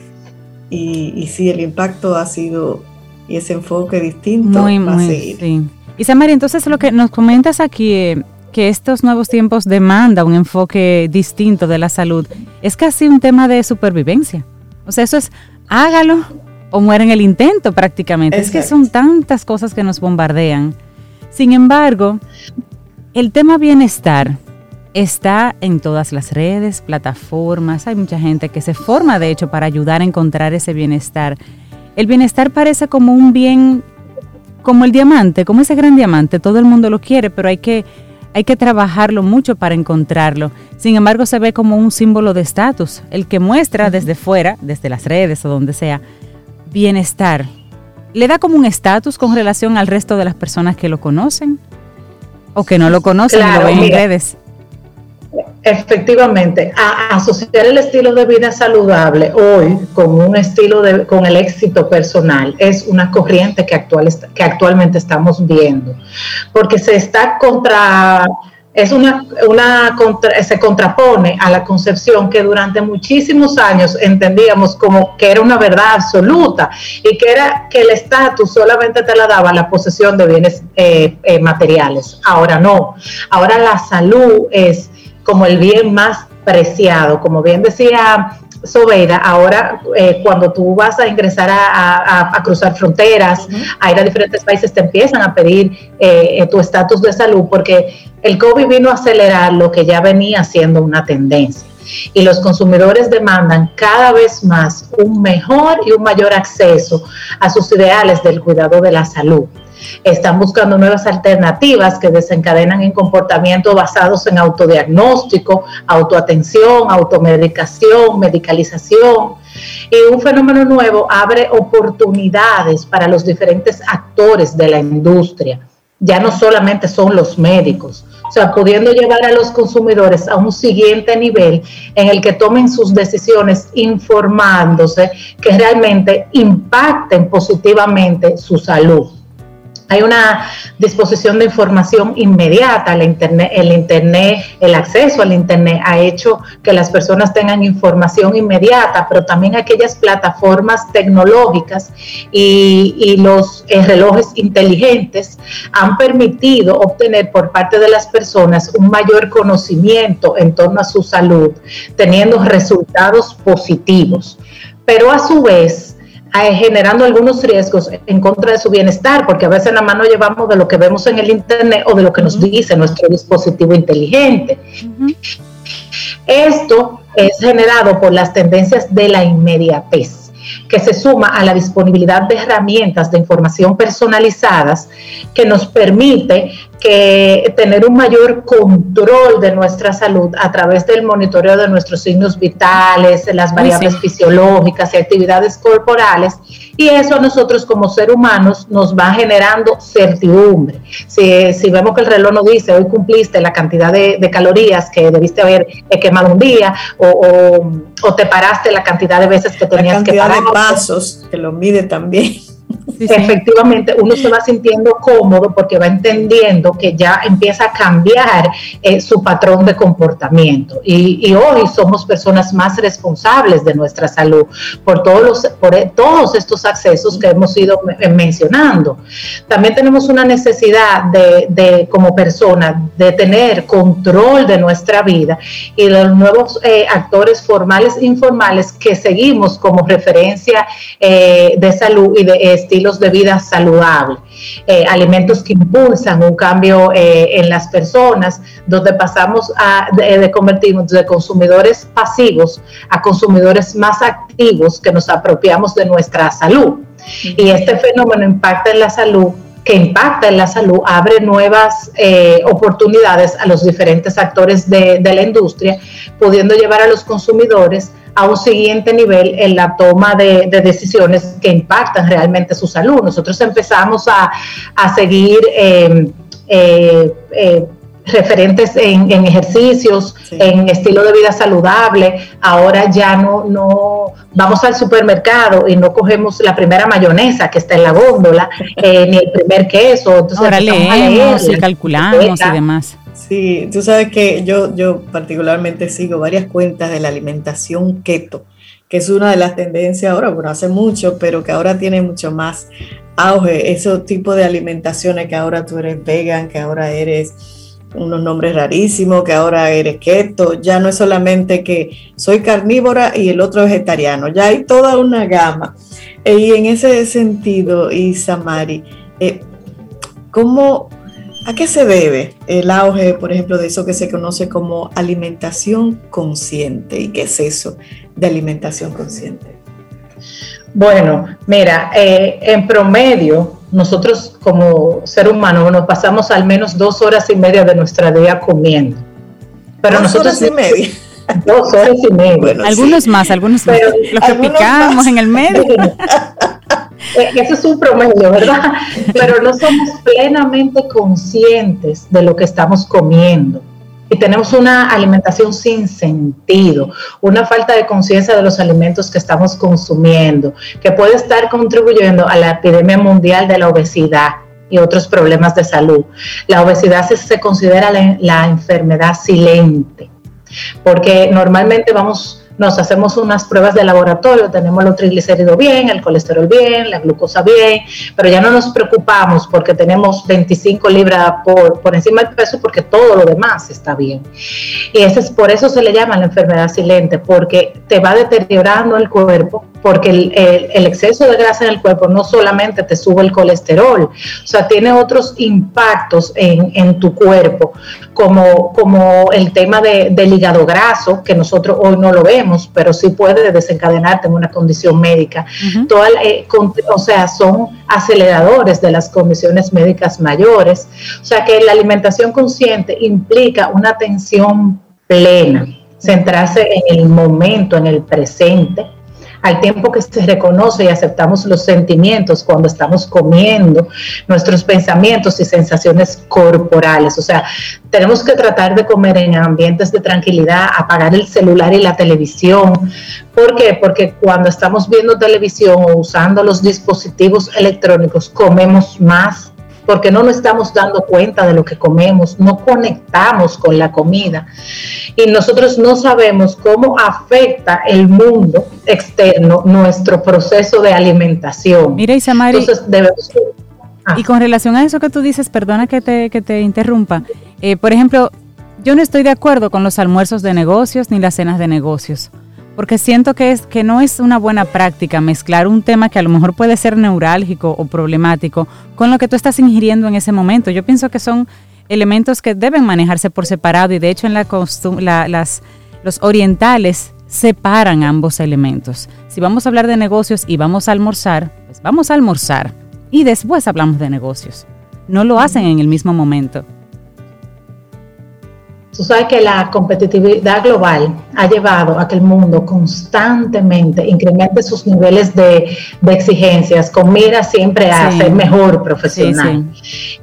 E: y, y sí, el impacto ha sido y ese enfoque distinto
C: muy, va a seguir. Sí. Y Samari, entonces lo que nos comentas aquí, eh, que estos nuevos tiempos demanda un enfoque distinto de la salud, es casi un tema de supervivencia. O sea, eso es hágalo o muere en el intento prácticamente. Es que son tantas cosas que nos bombardean. Sin embargo, el tema bienestar está en todas las redes, plataformas, hay mucha gente que se forma de hecho para ayudar a encontrar ese bienestar. El bienestar parece como un bien, como el diamante, como ese gran diamante, todo el mundo lo quiere, pero hay que, hay que trabajarlo mucho para encontrarlo. Sin embargo, se ve como un símbolo de estatus, el que muestra desde fuera, desde las redes o donde sea, bienestar, ¿le da como un estatus con relación al resto de las personas que lo conocen? ¿O que no lo conocen y lo ven en redes?
I: Efectivamente, asociar el estilo de vida saludable hoy con un estilo de, con el éxito personal es una corriente que, actual, que actualmente estamos viendo, porque se está contra es una, una se contrapone a la concepción que durante muchísimos años entendíamos como que era una verdad absoluta y que era que el estatus solamente te la daba la posesión de bienes eh, eh, materiales. Ahora no, ahora la salud es como el bien más preciado, como bien decía Sobeida, ahora eh, cuando tú vas a ingresar a, cruzar fronteras, a ir a diferentes países, te empiezan a pedir eh, eh, tu estatus de salud porque el COVID vino a acelerar lo que ya venía siendo una tendencia. Y los consumidores demandan cada vez más un mejor y un mayor acceso a sus ideales del cuidado de la salud están buscando nuevas alternativas que desencadenan en comportamientos basados en autodiagnóstico, autoatención, automedicación, medicalización. Y un fenómeno nuevo abre oportunidades para los diferentes actores de la industria. Ya no solamente son los médicos, o sea, pudiendo llevar a los consumidores a un siguiente nivel en el que tomen sus decisiones informándose que realmente impacten positivamente su salud. Hay una disposición de información inmediata, el internet, el internet, el acceso al internet ha hecho que las personas tengan información inmediata, pero también aquellas plataformas tecnológicas y, los eh, relojes inteligentes han permitido obtener por parte de las personas un mayor conocimiento en torno a su salud, teniendo resultados positivos. Pero a su vez, generando algunos riesgos en contra de su bienestar, porque a veces la mano llevamos de lo que vemos en el Internet o de lo que nos dice nuestro dispositivo inteligente. Esto es generado por las tendencias de la inmediatez que se suma a la disponibilidad de herramientas de información personalizadas que nos permite que tener un mayor control de nuestra salud a través del monitoreo de nuestros signos vitales, las variables fisiológicas y actividades corporales. Y eso a nosotros como seres humanos nos va generando certidumbre. Si, si, vemos que el reloj nos dice, hoy cumpliste la cantidad de, calorías que debiste haber eh, quemado un día, o, o, te paraste la cantidad de veces que tenías que parar.
E: de pasos, que lo mide también
I: efectivamente uno se va sintiendo cómodo porque va entendiendo que ya empieza a cambiar eh, su patrón de comportamiento. Y, hoy somos personas más responsables de nuestra salud por todos, los, por e, todos estos accesos que hemos ido mencionando. También tenemos una necesidad de, como persona de tener control de nuestra vida y los nuevos eh, actores formales e informales que seguimos como referencia eh, de salud y de estilo de vida saludable, eh, alimentos que impulsan un cambio eh, en las personas, donde pasamos a, de, convertirnos de consumidores pasivos a consumidores más activos que nos apropiamos de nuestra salud. Y este fenómeno impacta en la salud que impacta en la salud, abre nuevas eh, oportunidades a los diferentes actores de, la industria, pudiendo llevar a los consumidores a un siguiente nivel en la toma de, decisiones que impactan realmente su salud. Nosotros empezamos a, seguir eh, eh, referentes en, ejercicios, en estilo de vida saludable. Ahora ya no, no vamos al supermercado y no cogemos la primera mayonesa que está en la góndola, eh, ni el primer queso.
C: Entonces Ahora leemos y calculamos y demás.
E: Sí, tú sabes que yo, yo particularmente sigo varias cuentas de la alimentación keto, que es una de las tendencias ahora, bueno, hace mucho, pero que ahora tiene mucho más auge, esos tipos de alimentaciones que ahora tú eres vegan, que ahora eres unos nombres rarísimos, que ahora eres keto, ya no es solamente que soy carnívora y el otro vegetariano, ya hay toda una gama. Eh, y en ese sentido, Isamari, eh, ¿cómo, ¿a qué se debe el auge, por ejemplo, de eso que se conoce como alimentación consciente? ¿Y qué es eso de alimentación consciente?
I: Bueno, mira, eh, en promedio, nosotros como ser humano nos pasamos al menos dos horas y media de nuestra día comiendo.
E: Pero dos horas y media.
I: Dos horas y media.
C: algunos más, algunos más. Los que picamos en el medio.
I: Eh, eso es un promedio, ¿verdad? Pero no somos plenamente conscientes de lo que estamos comiendo y tenemos una alimentación sin sentido, una falta de conciencia de los alimentos que estamos consumiendo, que puede estar contribuyendo a la epidemia mundial de la obesidad y otros problemas de salud. La obesidad se, considera la enfermedad silente, porque normalmente vamos nos hacemos unas pruebas de laboratorio, tenemos los triglicéridos bien, el colesterol bien, la glucosa bien, pero ya no nos preocupamos porque tenemos 25 libras por, por encima del peso porque todo lo demás está bien. Y es, por eso se le llama la enfermedad silente, porque te va deteriorando el cuerpo porque el, exceso de grasa en el cuerpo no solamente te sube el colesterol, o sea, tiene otros impactos en, tu cuerpo, como, como el tema del hígado graso, que nosotros hoy no lo vemos, pero sí puede desencadenarte en una condición médica. Eh, o sea, son aceleradores de las condiciones médicas mayores. O sea, que la alimentación consciente implica una atención plena, centrarse en el momento, en el presente al tiempo que se reconoce y aceptamos los sentimientos cuando estamos comiendo, nuestros pensamientos y sensaciones corporales. O sea, tenemos que tratar de comer en ambientes de tranquilidad, apagar el celular y la televisión. ¿Por qué? Porque cuando estamos viendo televisión o usando los dispositivos electrónicos, comemos más porque no nos estamos dando cuenta de lo que comemos, no conectamos con la comida. Y nosotros no sabemos cómo afecta el mundo externo nuestro proceso de alimentación.
C: Mira, Isamari, Entonces, debemos... Y con relación a eso que tú dices, perdona que te, que te interrumpa, eh, por ejemplo, yo no estoy de acuerdo con los almuerzos de negocios ni las cenas de negocios porque siento que, es, que no es una buena práctica mezclar un tema que a lo mejor puede ser neurálgico o problemático con lo que tú estás ingiriendo en ese momento. Yo pienso que son elementos que deben manejarse por separado y de hecho en la, las, los orientales separan ambos elementos. Si vamos a hablar de negocios y vamos a almorzar, pues vamos a almorzar y después hablamos de negocios. No lo hacen en el mismo momento.
I: Tú sabes que la competitividad global ha llevado a que el mundo constantemente incremente sus niveles de, exigencias con mira siempre a ser mejor profesional.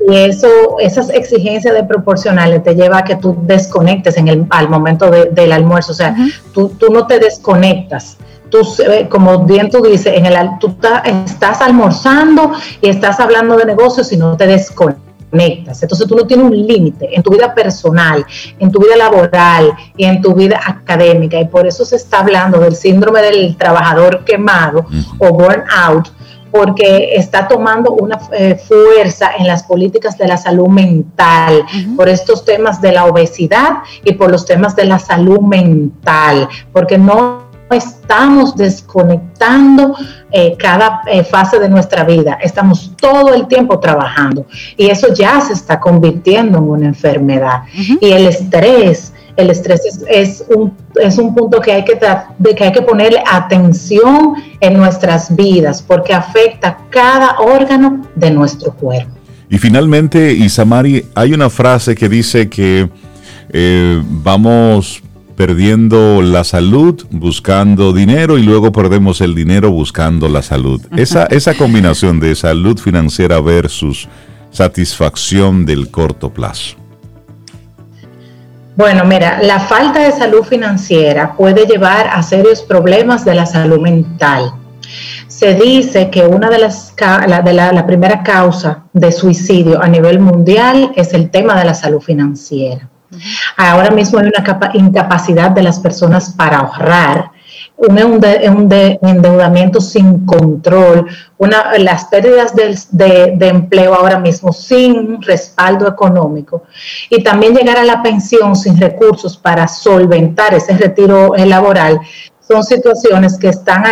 I: Y eso, esas exigencias de proporcionales te lleva a que tú desconectes en el, al momento del almuerzo. O sea, tú, tú no te desconectas. Tú, eh, como bien tú dices, en el, tú estás almorzando y estás hablando de negocios y no te desconectas entonces tú no tienes un límite en tu vida personal, en tu vida laboral y en tu vida académica. Y por eso se está hablando del síndrome del trabajador quemado o burnout, porque está tomando una eh, fuerza en las políticas de la salud mental, por estos temas de la obesidad y por los temas de la salud mental, porque no estamos desconectando eh, cada eh, fase de nuestra vida, estamos todo el tiempo trabajando y eso ya se está convirtiendo en una enfermedad. Y el estrés, el estrés es, un, es un punto que hay que, de que hay que ponerle atención en nuestras vidas porque afecta cada órgano de nuestro cuerpo.
D: Y finalmente, Isamari, hay una frase que dice que eh, vamos perdiendo la salud buscando dinero y luego perdemos el dinero buscando la salud. Esa, esa combinación de salud financiera versus satisfacción del corto plazo.
I: Bueno, mira, la falta de salud financiera puede llevar a serios problemas de la salud mental. Se dice que una de las de la, la primera causa de suicidio a nivel mundial es el tema de la salud financiera. Ahora mismo hay una incapacidad de las personas para ahorrar, un, endeudamiento sin control, las pérdidas de, empleo ahora mismo sin respaldo económico y también llegar a la pensión sin recursos para solventar ese retiro laboral son situaciones que están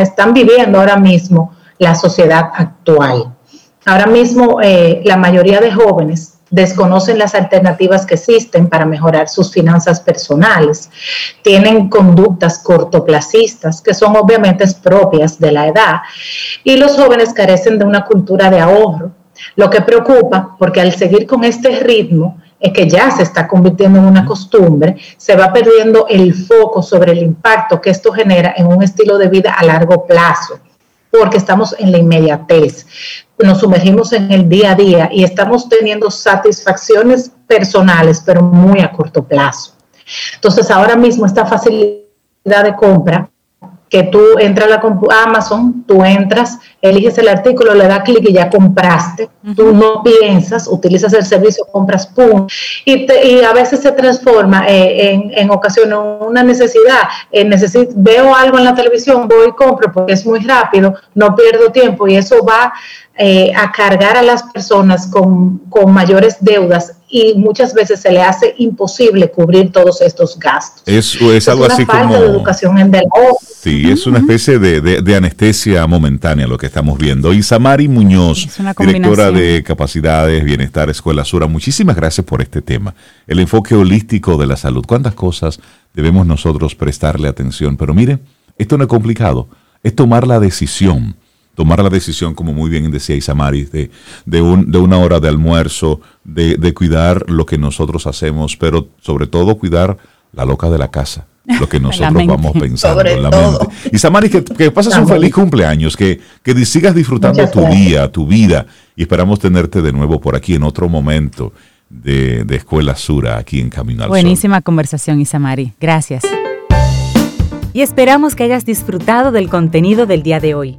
I: están viviendo ahora mismo la sociedad actual. Ahora mismo eh, la mayoría de jóvenes desconocen las alternativas que existen para mejorar sus finanzas personales, tienen conductas cortoplacistas que son obviamente propias de la edad. Y los jóvenes carecen de una cultura de ahorro, lo que preocupa porque al seguir con este ritmo es que ya se está convirtiendo en una costumbre, se va perdiendo el foco sobre el impacto que esto genera en un estilo de vida a largo plazo porque estamos en la inmediatez nos sumergimos en el día a día y estamos teniendo satisfacciones personales, pero muy a corto plazo. Entonces, ahora mismo esta facilidad de compra que tú entras a la Amazon, tú entras, eliges el artículo, le das clic y ya compraste. Tú no piensas, utilizas el servicio, compras, pum. Y, y a veces se transforma eh, en, en ocasiones una necesidad. Eh, veo algo en la televisión, voy y compro porque es muy rápido, no pierdo tiempo y eso va eh, a cargar a las personas con, con, mayores deudas y muchas veces se le hace imposible cubrir todos estos gastos.
D: Es, es algo
I: así
D: falta como...
I: de educación en del
D: Sí, es una especie de, de, anestesia momentánea lo que estamos viendo. Isamari Muñoz, directora de Capacidades, Bienestar, Escuela Sura, muchísimas gracias por este tema. El enfoque holístico de la salud. ¿Cuántas cosas debemos nosotros prestarle atención? Pero mire, esto no es complicado, es tomar la decisión tomar la decisión, como muy bien decía Isamari, de, de, un, de una hora de almuerzo, de, de, cuidar lo que nosotros hacemos, pero sobre todo cuidar la loca de la casa, lo que nosotros vamos pensando en la mente. Isamari, que, que pases un feliz cumpleaños, que, que sigas disfrutando tu día, tu vida, y esperamos tenerte de nuevo por aquí en otro momento de, de Escuela Sura, aquí en Camino al
C: Buenísima conversación, Isamari. Gracias. Y esperamos que hayas disfrutado del contenido del día de hoy.